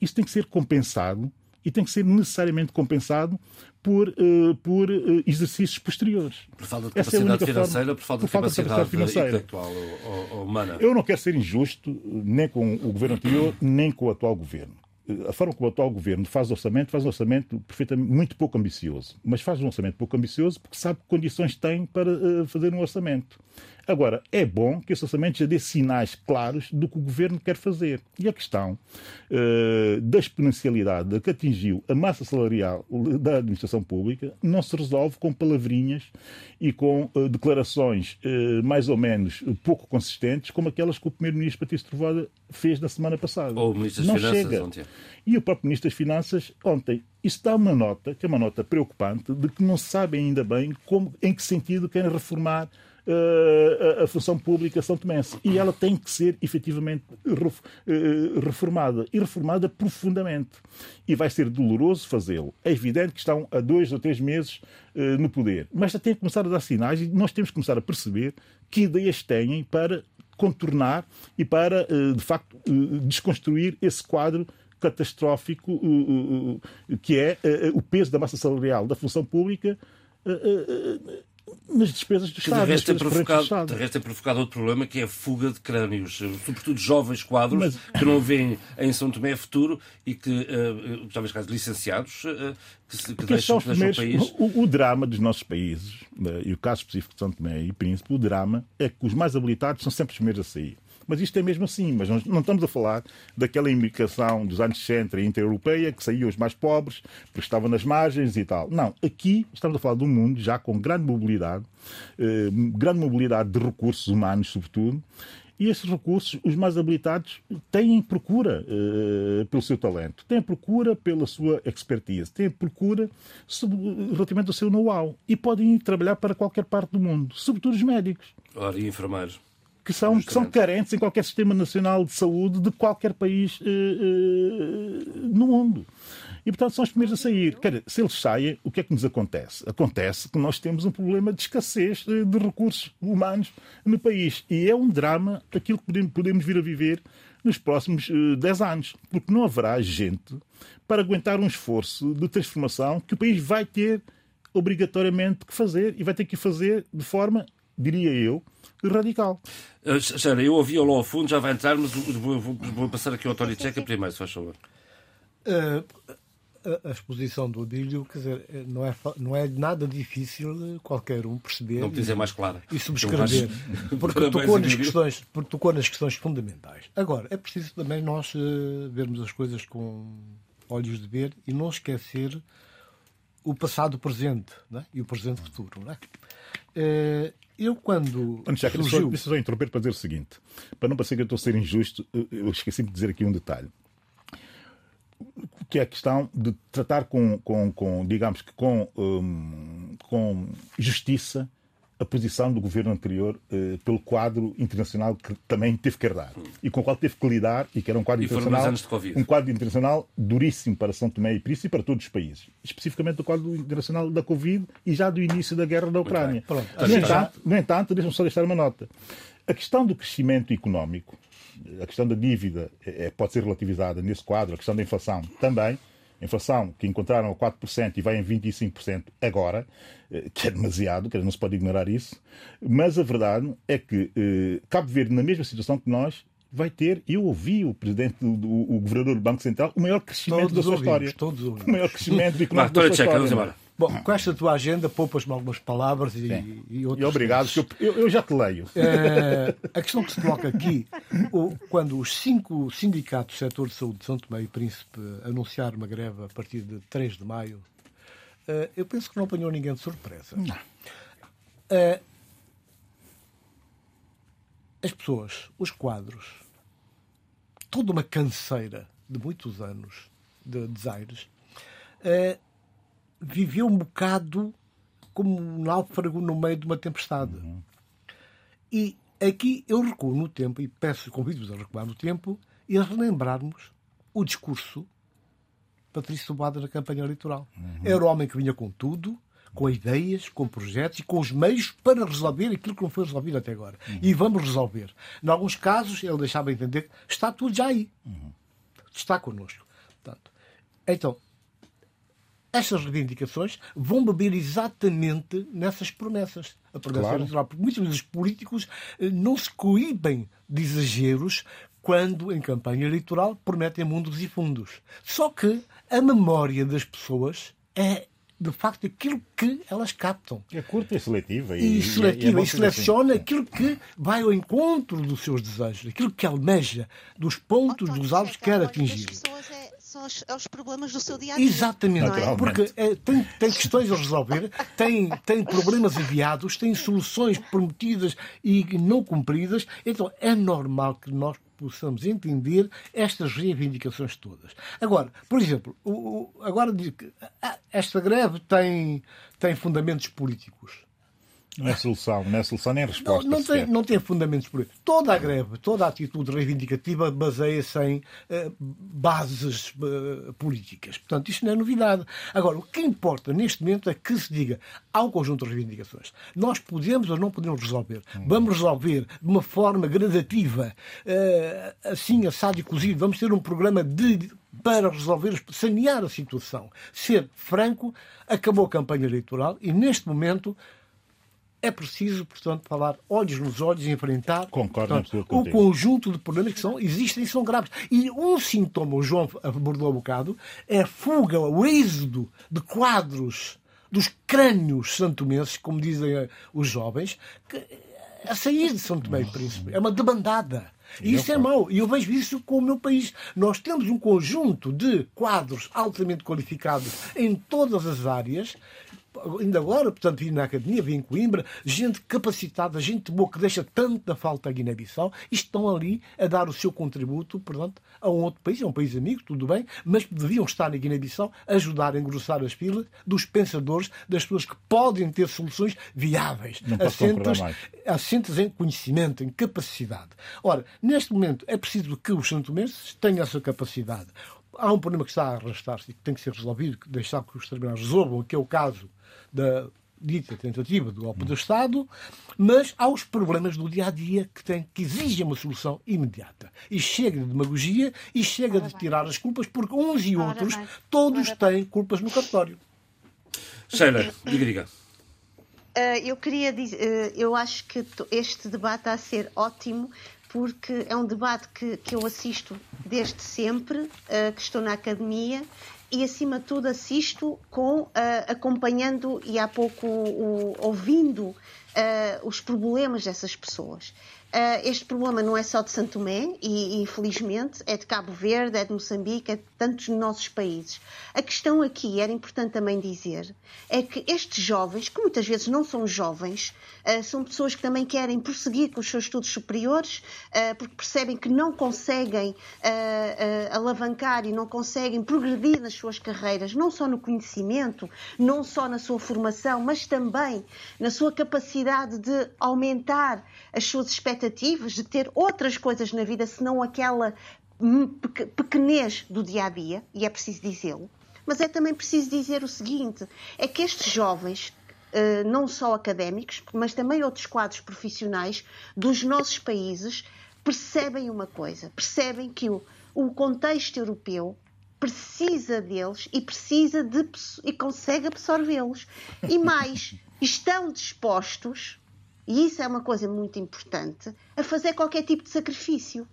Isso tem que ser compensado e tem que ser necessariamente compensado por, uh, por uh, exercícios posteriores. Por falta de Essa capacidade é financeira, por falta de capacidade, capacidade financeira. intelectual ou, ou humana. Eu não quero ser injusto nem com o governo anterior, nem com o atual governo a forma como o atual governo faz orçamento, faz um orçamento perfeitamente muito pouco ambicioso. Mas faz um orçamento pouco ambicioso porque sabe que condições tem para uh, fazer um orçamento. Agora, é bom que esse orçamento já dê sinais claros do que o governo quer fazer. E a questão uh, da exponencialidade que atingiu a massa salarial da administração pública não se resolve com palavrinhas e com uh, declarações uh, mais ou menos pouco consistentes, como aquelas que o primeiro-ministro Patrício Trovoada fez na semana passada. Ou o ministro das não Finanças chega. ontem. E o próprio ministro das Finanças ontem. Isso dá uma nota, que é uma nota preocupante, de que não sabem ainda bem como, em que sentido querem reformar uh, a, a, função pública São Tomense. E ela tem que ser efetivamente uh, reformada. E reformada profundamente. E vai ser doloroso fazê-lo. É evidente que estão há dois ou três meses uh, no poder. Mas já tem que começar a dar sinais e nós temos que começar a perceber que ideias têm para contornar e para, de facto, desconstruir esse quadro catastrófico que é o peso da massa salarial da função pública nas despesas do Estado. De resto, tem provocado, de resto tem provocado outro problema que é a fuga de crânios, sobretudo jovens quadros Mas... que não veem em São Tomé futuro e que, uh, talvez caso licenciados, uh, que, se, que deixam, que deixam o país. O, o, drama dos nossos países, uh, e o caso específico de São Tomé e Príncipe, o drama é que os mais habilitados são sempre os primeiros a sair. Mas isto é mesmo assim. Mas não estamos a falar daquela imigração dos anos 60 inter-europeia que saía os mais pobres, porque estavam nas margens e tal. Não. Aqui estamos a falar de um mundo já com grande mobilidade, eh, grande mobilidade de recursos humanos, sobretudo, E esses recursos, os mais habilitados, têm procura uh, pelo seu talento, têm procura pela sua expertise, têm procura sobre, relativamente ao seu know-how e podem trabalhar para qualquer parte do mundo, sobretudo os médicos. Ora, e enfermeiros? Que são, que são carentes em qualquer sistema nacional de saúde de qualquer país uh, uh, no mundo. E, portanto, são os primeiros a sair. Se eles saem, o que é que nos acontece? Acontece que nós temos um problema de escassez de recursos humanos no país. E é um drama aquilo que podemos vir a viver nos próximos uh, 10 anos. Porque não haverá gente para aguentar um esforço de transformação que o país vai ter obrigatoriamente que fazer e vai ter que fazer de forma, diria eu, radical. Uh, Jana, eu ouvi ao fundo, já vai entrar, mas vou, vou, vou passar aqui ao António Tcheca primeiro, se faz favor. Uh, a, exposição do Adílio, quer dizer, não é, não é nada difícil qualquer um perceber. Não dizer mais claro. E subscrever. Porque tocou, nas questões, porque tocou nas questões fundamentais. Agora, é preciso também nós uh, vermos as coisas com olhos de ver e não esquecer o passado, o presente é? e o presente futuro. Não é? Uh, eu, quando. Antes, já, surgiu... Deixa só interromper para dizer o seguinte: para não parecer que eu estou a ser injusto, eu esqueci de dizer aqui um detalhe que é a questão de tratar com, com, com digamos que com, um, com justiça a posição do governo anterior uh, pelo quadro internacional que também teve que herdar e com o qual teve que lidar e que era um quadro e internacional um quadro internacional duríssimo para São Tomé e Príncipe e para todos os países especificamente o quadro internacional da Covid e já do início da guerra da Ucrânia. No entanto, no entanto deixa-me só deixar uma nota. A questão do crescimento económico a questão da dívida é, é, pode ser relativizada nesse quadro, a questão da inflação também. A inflação que encontraram a 4% e vai em 25% agora, eh, que é demasiado, que não se pode ignorar isso. Mas a verdade é que eh, Cabo Verde, na mesma situação que nós, vai ter, eu ouvi o presidente, do, do o governador do Banco Central, o maior crescimento todos da sua ouvimos, história. Todos ouvimos. O maior crescimento *laughs* económico da sua história. Bom, com esta tua agenda, poupas-me algumas palavras e, e outras. E obrigado, que eu, eu, já te leio. É, a questão que se coloca aqui, quando os cinco sindicatos do setor de saúde de São Tomé e Príncipe anunciaram uma greve a partir de 3 de maio, é, eu penso que não apanhou ninguém de surpresa. Não. É, as pessoas, os quadros, toda uma canseira de muitos anos de desaires, viveu um bocado como um náufrago no meio de uma tempestade. Uhum. E aqui eu recuo no tempo e peço, convido-vos a recuar no tempo e a relembrarmos o discurso Patrício Sobada na campanha eleitoral. Uhum. Era o homem que vinha com tudo, com ideias, com projetos e com os meios para resolver aquilo que não foi resolvido até agora. Uhum. E vamos resolver. Em alguns casos, ele deixava entender que está tudo já aí. Uhum. Está connosco. Portanto, então, estas reivindicações vão beber exatamente nessas promessas. A promessa claro. eleitoral. Porque muitas vezes os políticos eh, não se coíbem de exageros quando, em campanha eleitoral, prometem mundos e fundos. Só que a memória das pessoas é de facto aquilo que elas captam. É curta e seletiva. E, e seletiva. E, é e seleciona assim. aquilo que vai ao encontro dos seus desejos, aquilo que almeja, dos pontos, dos alvos que quer atingir. É são os, é os problemas do seu dia a dia. Exatamente, é? porque é, tem, tem questões a resolver, tem, tem problemas enviados, tem soluções prometidas e não cumpridas, então é normal que nós possamos entender estas reivindicações todas. Agora, por exemplo, o, o, agora diz que ah, esta greve tem, tem fundamentos políticos. Não é solução, não é solução nem resposta. Não, não tem, não tem fundamentos políticos. Toda a greve, toda a atitude reivindicativa baseia-se em uh, bases uh, políticas. Portanto, isto não é novidade. Agora, o que importa neste momento é que se diga há um conjunto de reivindicações. Nós podemos ou não podemos resolver. Hum. Vamos resolver de uma forma gradativa, uh, assim, assado e cozido. Vamos ter um programa de para resolver, sanear a situação. Ser franco, acabou a campanha eleitoral e, neste momento, é preciso, portanto, falar olhos nos olhos e enfrentar Concordo portanto, o conjunto de problemas que são, existem e são graves. E um sintoma, o João abordou um bocado, é a fuga, o êxodo de quadros dos crânios santomenses, como dizem eh, os jovens, que, a sair de São Tomé e Príncipe. É uma demandada. E isso é mau. E eu vejo isso com o meu país. Nós temos um conjunto de quadros altamente qualificados em todas as áreas ainda agora, portanto, vi na academia, vi em Coimbra, gente capacitada, gente boa que deixa tanta falta a Guiné-Bissau e estão ali a dar o seu contributo, portanto, a um outro país, é um país amigo, tudo bem, mas deviam estar na Guiné-Bissau a ajudar a engrossar as filas dos pensadores, das pessoas que podem ter soluções viáveis, assentes, assentes em conhecimento, em capacidade. Ora, neste momento é preciso que os santomenses tenham essa capacidade há um problema que está a arrastar-se e que tem que ser resolvido, que deixar que os tribunais resolvam, que é o caso da dita tentativa do golpe do Estado, mas há os problemas do dia a dia que, tem, que exigem uma solução imediata. E chega de demagogia e chega de tirar as culpas, porque uns e outros, todos têm culpas no cartório. Sheila, diga, diga. Uh, eu queria dizer, uh, eu acho que este debate está a ser ótimo porque é um debate que, que eu assisto desde sempre, uh, que estou na academia e acima de tudo assisto com uh, acompanhando e há pouco o, ouvindo uh, os problemas dessas pessoas. Uh, este problema não é só de Santo Tomé e, infelizmente, é de Cabo Verde, é de Moçambique, é de tantos nossos países. A questão aqui, era importante também dizer, é que estes jovens, que muitas vezes não são jovens, uh, são pessoas que também querem prosseguir com os seus estudos superiores, uh, porque percebem que não conseguem alavancar e não conseguem progredir nas suas carreiras, não só no conhecimento, não só na sua formação, mas também na sua capacidade de aumentar as suas expectativas, de ter outras coisas na vida senão aquela pequenez do dia a dia, e é preciso dizê-lo. Mas é também preciso dizer o seguinte: é que estes jovens, eh, não só académicos, mas também outros quadros profissionais dos nossos países, percebem uma coisa: percebem que o, o contexto europeu precisa deles e precisa de e consegue absorvê-los. E mais, *laughs* estão dispostos e isso é uma coisa muito importante, a fazer qualquer tipo de sacrifício.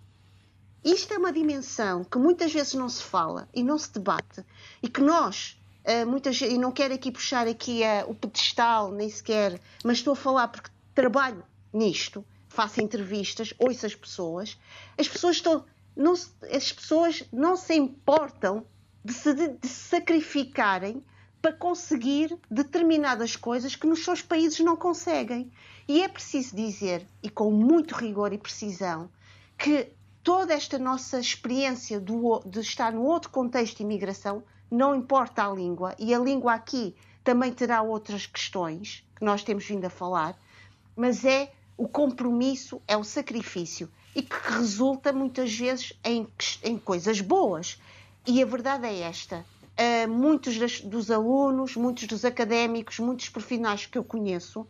Isto é uma dimensão que muitas vezes não se fala e não se debate e que nós, eh, muitas e não quero aqui puxar aqui uh, o pedestal, nem sequer, mas estou a falar porque trabalho nisto, faço entrevistas, ouço as pessoas, as pessoas estão, não, as pessoas não se importam de se, de se sacrificarem para conseguir determinadas coisas que nos seus países não conseguem. E é preciso dizer, e com muito rigor e precisão, que toda esta nossa experiência do, de estar no outro contexto de imigração, não importa a língua, e a língua aqui também terá outras questões que nós temos vindo a falar, mas é o compromisso, é o sacrifício e que resulta muitas vezes em, em coisas boas. E a verdade é esta: uh, muitos das, dos alunos, muitos dos académicos, muitos profissionais que eu conheço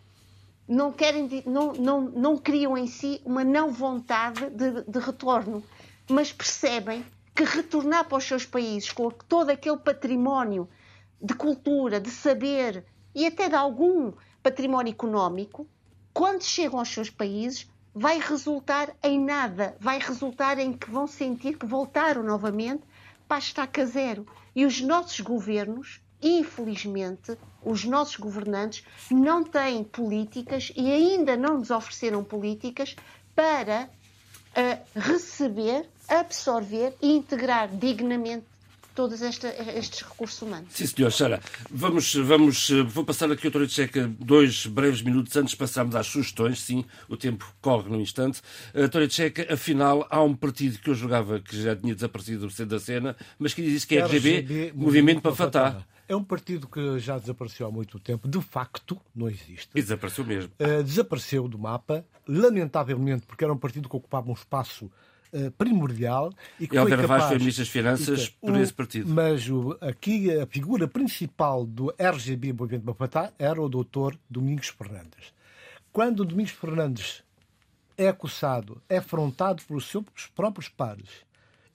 não querem, não, não, não criam em si uma não vontade de, de retorno, mas percebem que retornar para os seus países com todo aquele património de cultura, de saber e até de algum património económico, quando chegam aos seus países, vai resultar em nada, vai resultar em que vão sentir que voltaram novamente para a estaca zero. E os nossos governos infelizmente, os nossos governantes não têm políticas e ainda não nos ofereceram políticas para uh, receber, absorver e integrar dignamente todos esta, estes recursos humanos. Sim, senhor. Sara, vamos, vamos, vou passar aqui ao Doutor Checa dois breves minutos antes de passarmos às sugestões. Sim, o tempo corre no instante. Doutor Checa, afinal, há um partido que eu julgava que já tinha desaparecido do centro da cena, mas que diz que é RGB, RGB Movimento para Fatah. É um partido que já desapareceu há muito tempo, de facto, não existe. E desapareceu mesmo. Uh, desapareceu do mapa, lamentavelmente, porque era um partido que ocupava um espaço uh, primordial e que Helder foi capaz... foi Ministro das Finanças por o, esse partido. Mas o, aqui a figura principal do RGB Movimento Mapatá era o doutor Domingos Fernandes. Quando o Domingos Fernandes é acusado, é afrontado pelos seus próprios pares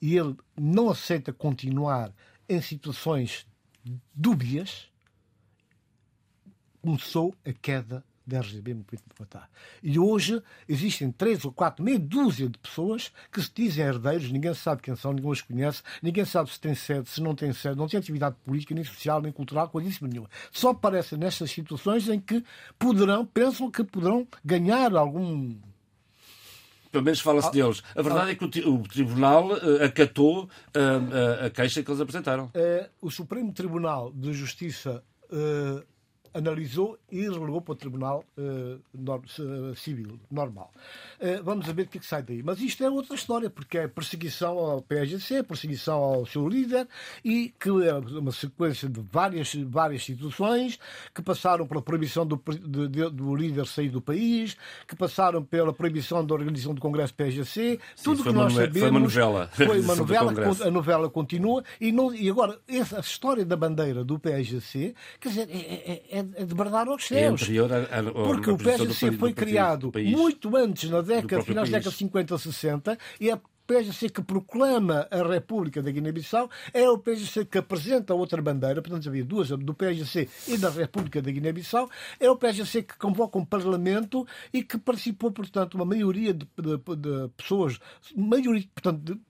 e ele não aceita continuar em situações dúbias, começou a queda da RGB de Patá. E hoje existem três ou quatro, meia dúzia de pessoas que se dizem herdeiros, ninguém sabe quem são, ninguém os conhece, ninguém sabe se tem sede, se não tem sede, não tem atividade política, nem social, nem cultural, coisíssima nenhuma. Só aparecem nestas situações em que poderão, pensam que poderão ganhar algum pelo menos fala-se ah, deles. A verdade é que o, Tribunal uh, acatou uh, a queixa que eles apresentaram. Uh, o Supremo Tribunal de Justiça analisou e relegou para o Tribunal uh, no, uh, Civil normal. Uh, vamos ver o que, é que sai daí. Mas isto é outra história, porque é perseguição ao PSGC, perseguição ao seu líder e que é uma sequência de várias, várias situações que passaram pela proibição do, de, de, do líder sair do país, que passaram pela proibição da organização do Congresso PSGC, tudo que nós sabemos. Foi uma novela. Foi uma *laughs* novela, a novela continua e, não, e agora essa história da bandeira do PSGC, quer dizer, é, é, é é de bradar aos céus. É a, a, porque o PSC foi criado muito antes, na década, finais da década de 50, 60, e a PSC que proclama a República da Guiné-Bissau é o PSC que apresenta outra bandeira, portanto havia duas, do PSC e da República da Guiné-Bissau, é o PSC que convoca um Parlamento e que participou, portanto, uma maioria de, de, de pessoas, maioria, portanto, de,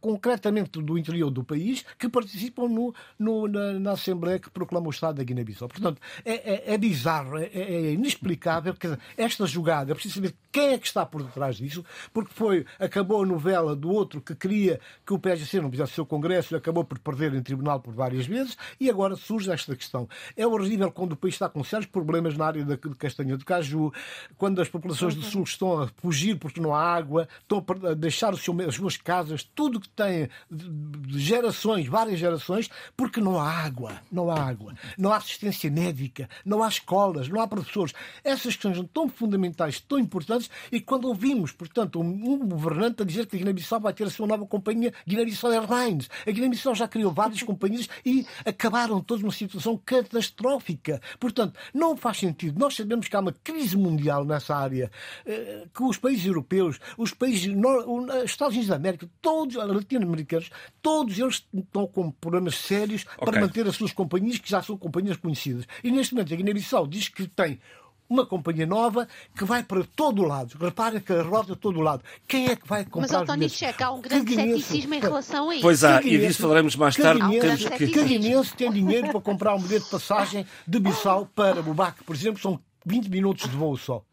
concretamente do interior do país, que participam no, no na, na, Assembleia que proclama o Estado da Guiné-Bissau. Portanto, é, é, é bizarro, é, é, inexplicável. Quer dizer, esta jogada, é preciso saber quem é que está por detrás disso, porque foi, acabou a novela do outro que queria que o PSC não fizesse o seu Congresso e acabou por perder em tribunal por várias vezes, e agora surge esta questão. É horrível quando o país está com sérios problemas na área da castanha de caju, quando as populações do Sul estão a fugir porque não há água, estão a deixar seu, as suas casas, tudo que tem de gerações, várias gerações, porque não há água, não há água, não há assistência médica, não há escolas, não há professores. Essas questões são tão fundamentais, tão importantes, e quando ouvimos, portanto, um, governante a dizer que a Guiné-Bissau vai ter a sua nova companhia, Guiné-Bissau Airlines. A Guiné-Bissau já criou várias *laughs* companhias e acabaram todos numa situação catastrófica. Portanto, não faz sentido. Nós sabemos que há uma crise mundial nessa área, eh, que os países europeus, os países, os Estados Unidos da América, todos, latino-americanos, todos eles estão com problemas sérios okay. para manter as suas companhias, que já são companhias conhecidas. E neste momento a Guiné-Bissau diz que tem uma companhia nova que vai para todo o lado. Repara que a rota todo o lado. Quem é que vai comprar Mas, António Checa, há um grande ceticismo em relação a isso. Pois há, e disso falaremos mais tarde. Caguinense, que... Caguinense tem dinheiro para comprar um bilhete de passagem de Bissau para Bubaque, por exemplo, são 20 minutos de voo só.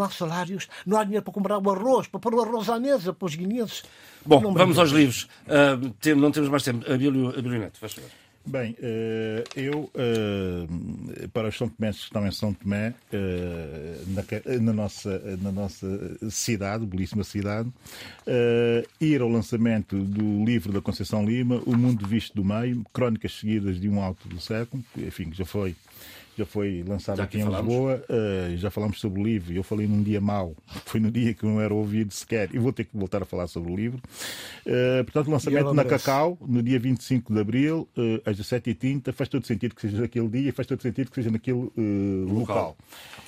Não há salários, não há dinheiro para comprar o arroz, para pôr o arroz à mesa para os guineenses. Bom, não vamos aos livros. Uh, não temos mais tempo. Abílio, Abílio Neto, faz favor. Bem, eh, eu, eh, para os São que estão em São Tomé, na nossa, na nossa cidade, belíssima cidade, ir ao lançamento do livro da Conceição Lima, O Mundo Visto do Meio, Crónicas Seguidas de um Alto do Século, que, enfim, já foi já foi lançado já aqui, em Lisboa. Uh, já falamos sobre o livro. Eu falei num dia mau, *laughs* foi no dia que não era ouvido sequer. E vou ter que voltar a falar sobre o livro. Uh, portanto, lançamento na Cacau, no dia 25 de abril, uh, às 17h30. Faz todo sentido que seja naquele dia, faz todo sentido que seja naquele local. local.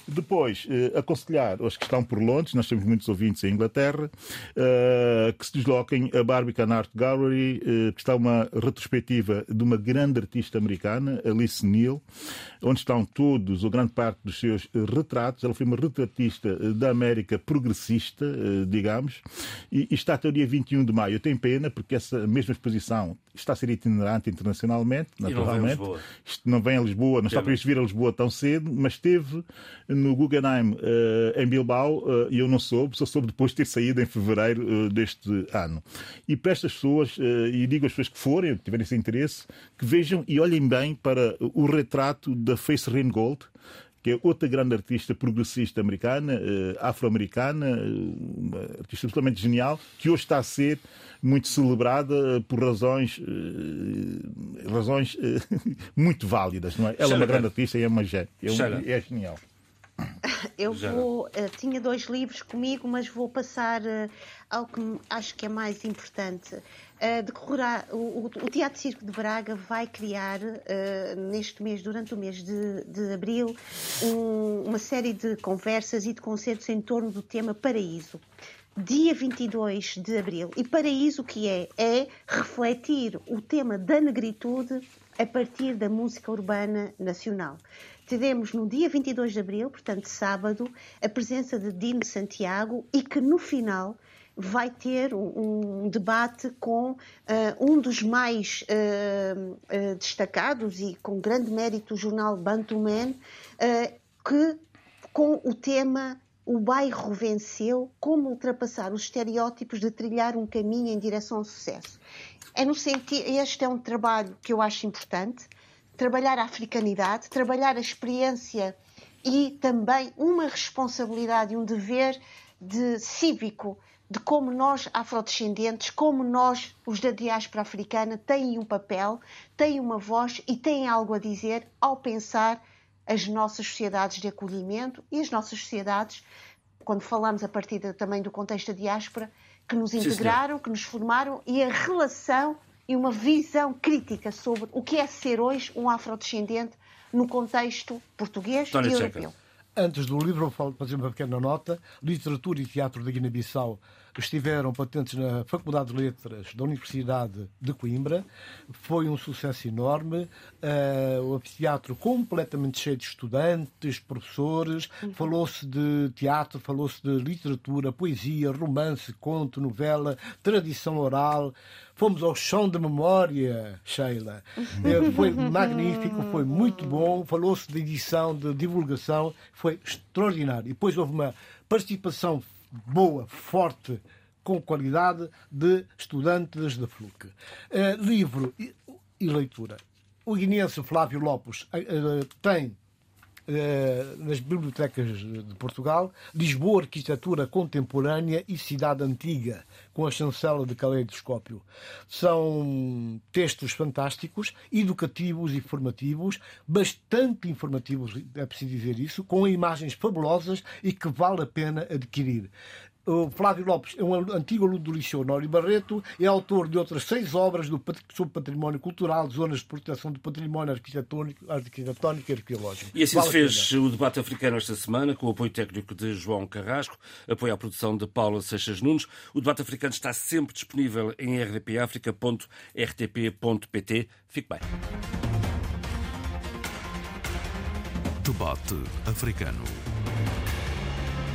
Depois, aconselhar aos que estão por Londres, nós temos muitos ouvintes em Inglaterra, que se desloquem a Barbican Art Gallery, que está uma retrospectiva de uma grande artista americana, Alice Neal, onde estão todos, ou grande parte dos seus eh, retratos. Ela foi uma retratista eh, da América progressista, eh, digamos, e está até o dia 21 de maio. Eu tenho pena porque essa mesma exposição está a ser itinerante internacionalmente, naturalmente. Não vem, Isto não vem a Lisboa, não está previsto vir a Lisboa tão cedo, mas esteve no Guggenheim em Bilbao e eu não soube, só soube depois de ter saído em fevereiro deste ano. E para estas pessoas, e digo às pessoas que forem, que tiverem esse interesse, que vejam e olhem bem para o retrato da Face Ringgold, que é outra grande artista progressista americana, eh, afro-americana, uma artista absolutamente genial, que hoje está a ser muito celebrada por razões, eh, razões eh, *laughs* muito válidas. Não é? Ela é uma grande artista e é uma é, é genial. Eu vou. Uh, tinha dois livros comigo, mas vou passar uh, ao que acho que é mais importante. Uh, o, o, Teatro Circo de Braga vai criar, neste mês, durante o mês de, de abril, um, uma série de conversas e de concertos em torno do tema Paraíso dia 22 de abril. E paraíso o que é? É refletir o tema da negritude a partir da música urbana nacional teremos no dia 22 de abril, portanto sábado, a presença de Dino Santiago e que no final vai ter um, um debate com uh, um dos mais uh, uh, destacados e com grande mérito o jornal Bantu Man, que com o tema o bairro venceu, como ultrapassar os estereótipos de trilhar um caminho em direção ao sucesso. É no sentido, este é um trabalho que eu acho importante, trabalhar a africanidade, trabalhar a experiência e também uma responsabilidade e um dever de cívico de como nós, afrodescendentes, como nós, os da diáspora africana, têm um papel, têm uma voz e têm algo a dizer ao pensar as nossas sociedades de acolhimento e as nossas sociedades, quando falamos a partir de, também do contexto da diáspora, que nos integraram, Sim, que nos formaram e a relação e uma visão crítica sobre o que é ser hoje um afrodescendente no contexto português Tony e europeu. Antes do livro, vou fazer uma pequena nota. Literatura e Teatro da Guiné-Bissau estiveram patentes na Faculdade de Letras da Universidade de Coimbra. Foi um sucesso enorme. Uh, o teatro completamente cheio de estudantes, professores. Uhum. Falou-se de teatro, falou-se de literatura, poesia, romance, conto, novela, tradição oral. Fomos ao chão da memória, Sheila. Uh, foi magnífico, foi muito bom. Falou-se de edição, de divulgação, foi extraordinário. E depois houve uma participação boa, forte, com qualidade de estudantes da FLUC. Uh, livro e, e, leitura. O guineense Flávio Lopes uh, tem eh, nas bibliotecas de Portugal, Lisboa, Arquitetura Contemporânea e Cidade Antiga, com a chancela de Caleidoscópio. São textos fantásticos, educativos e formativos, bastante informativos, é preciso dizer isso, com imagens fabulosas e que vale a pena adquirir. O Flávio Lopes é um antigo aluno do Liceu Nório Barreto, é autor de outras seis obras do, sobre património cultural, zonas de proteção do património arquitetónico, arquitetónico e arqueológico. E assim vale se fez o debate africano esta semana, com o apoio técnico de João Carrasco, apoio à produção de Paula Seixas Nunes. O debate africano está sempre disponível em rdpafrica.rtp.pt. Fique bem. Debate africano.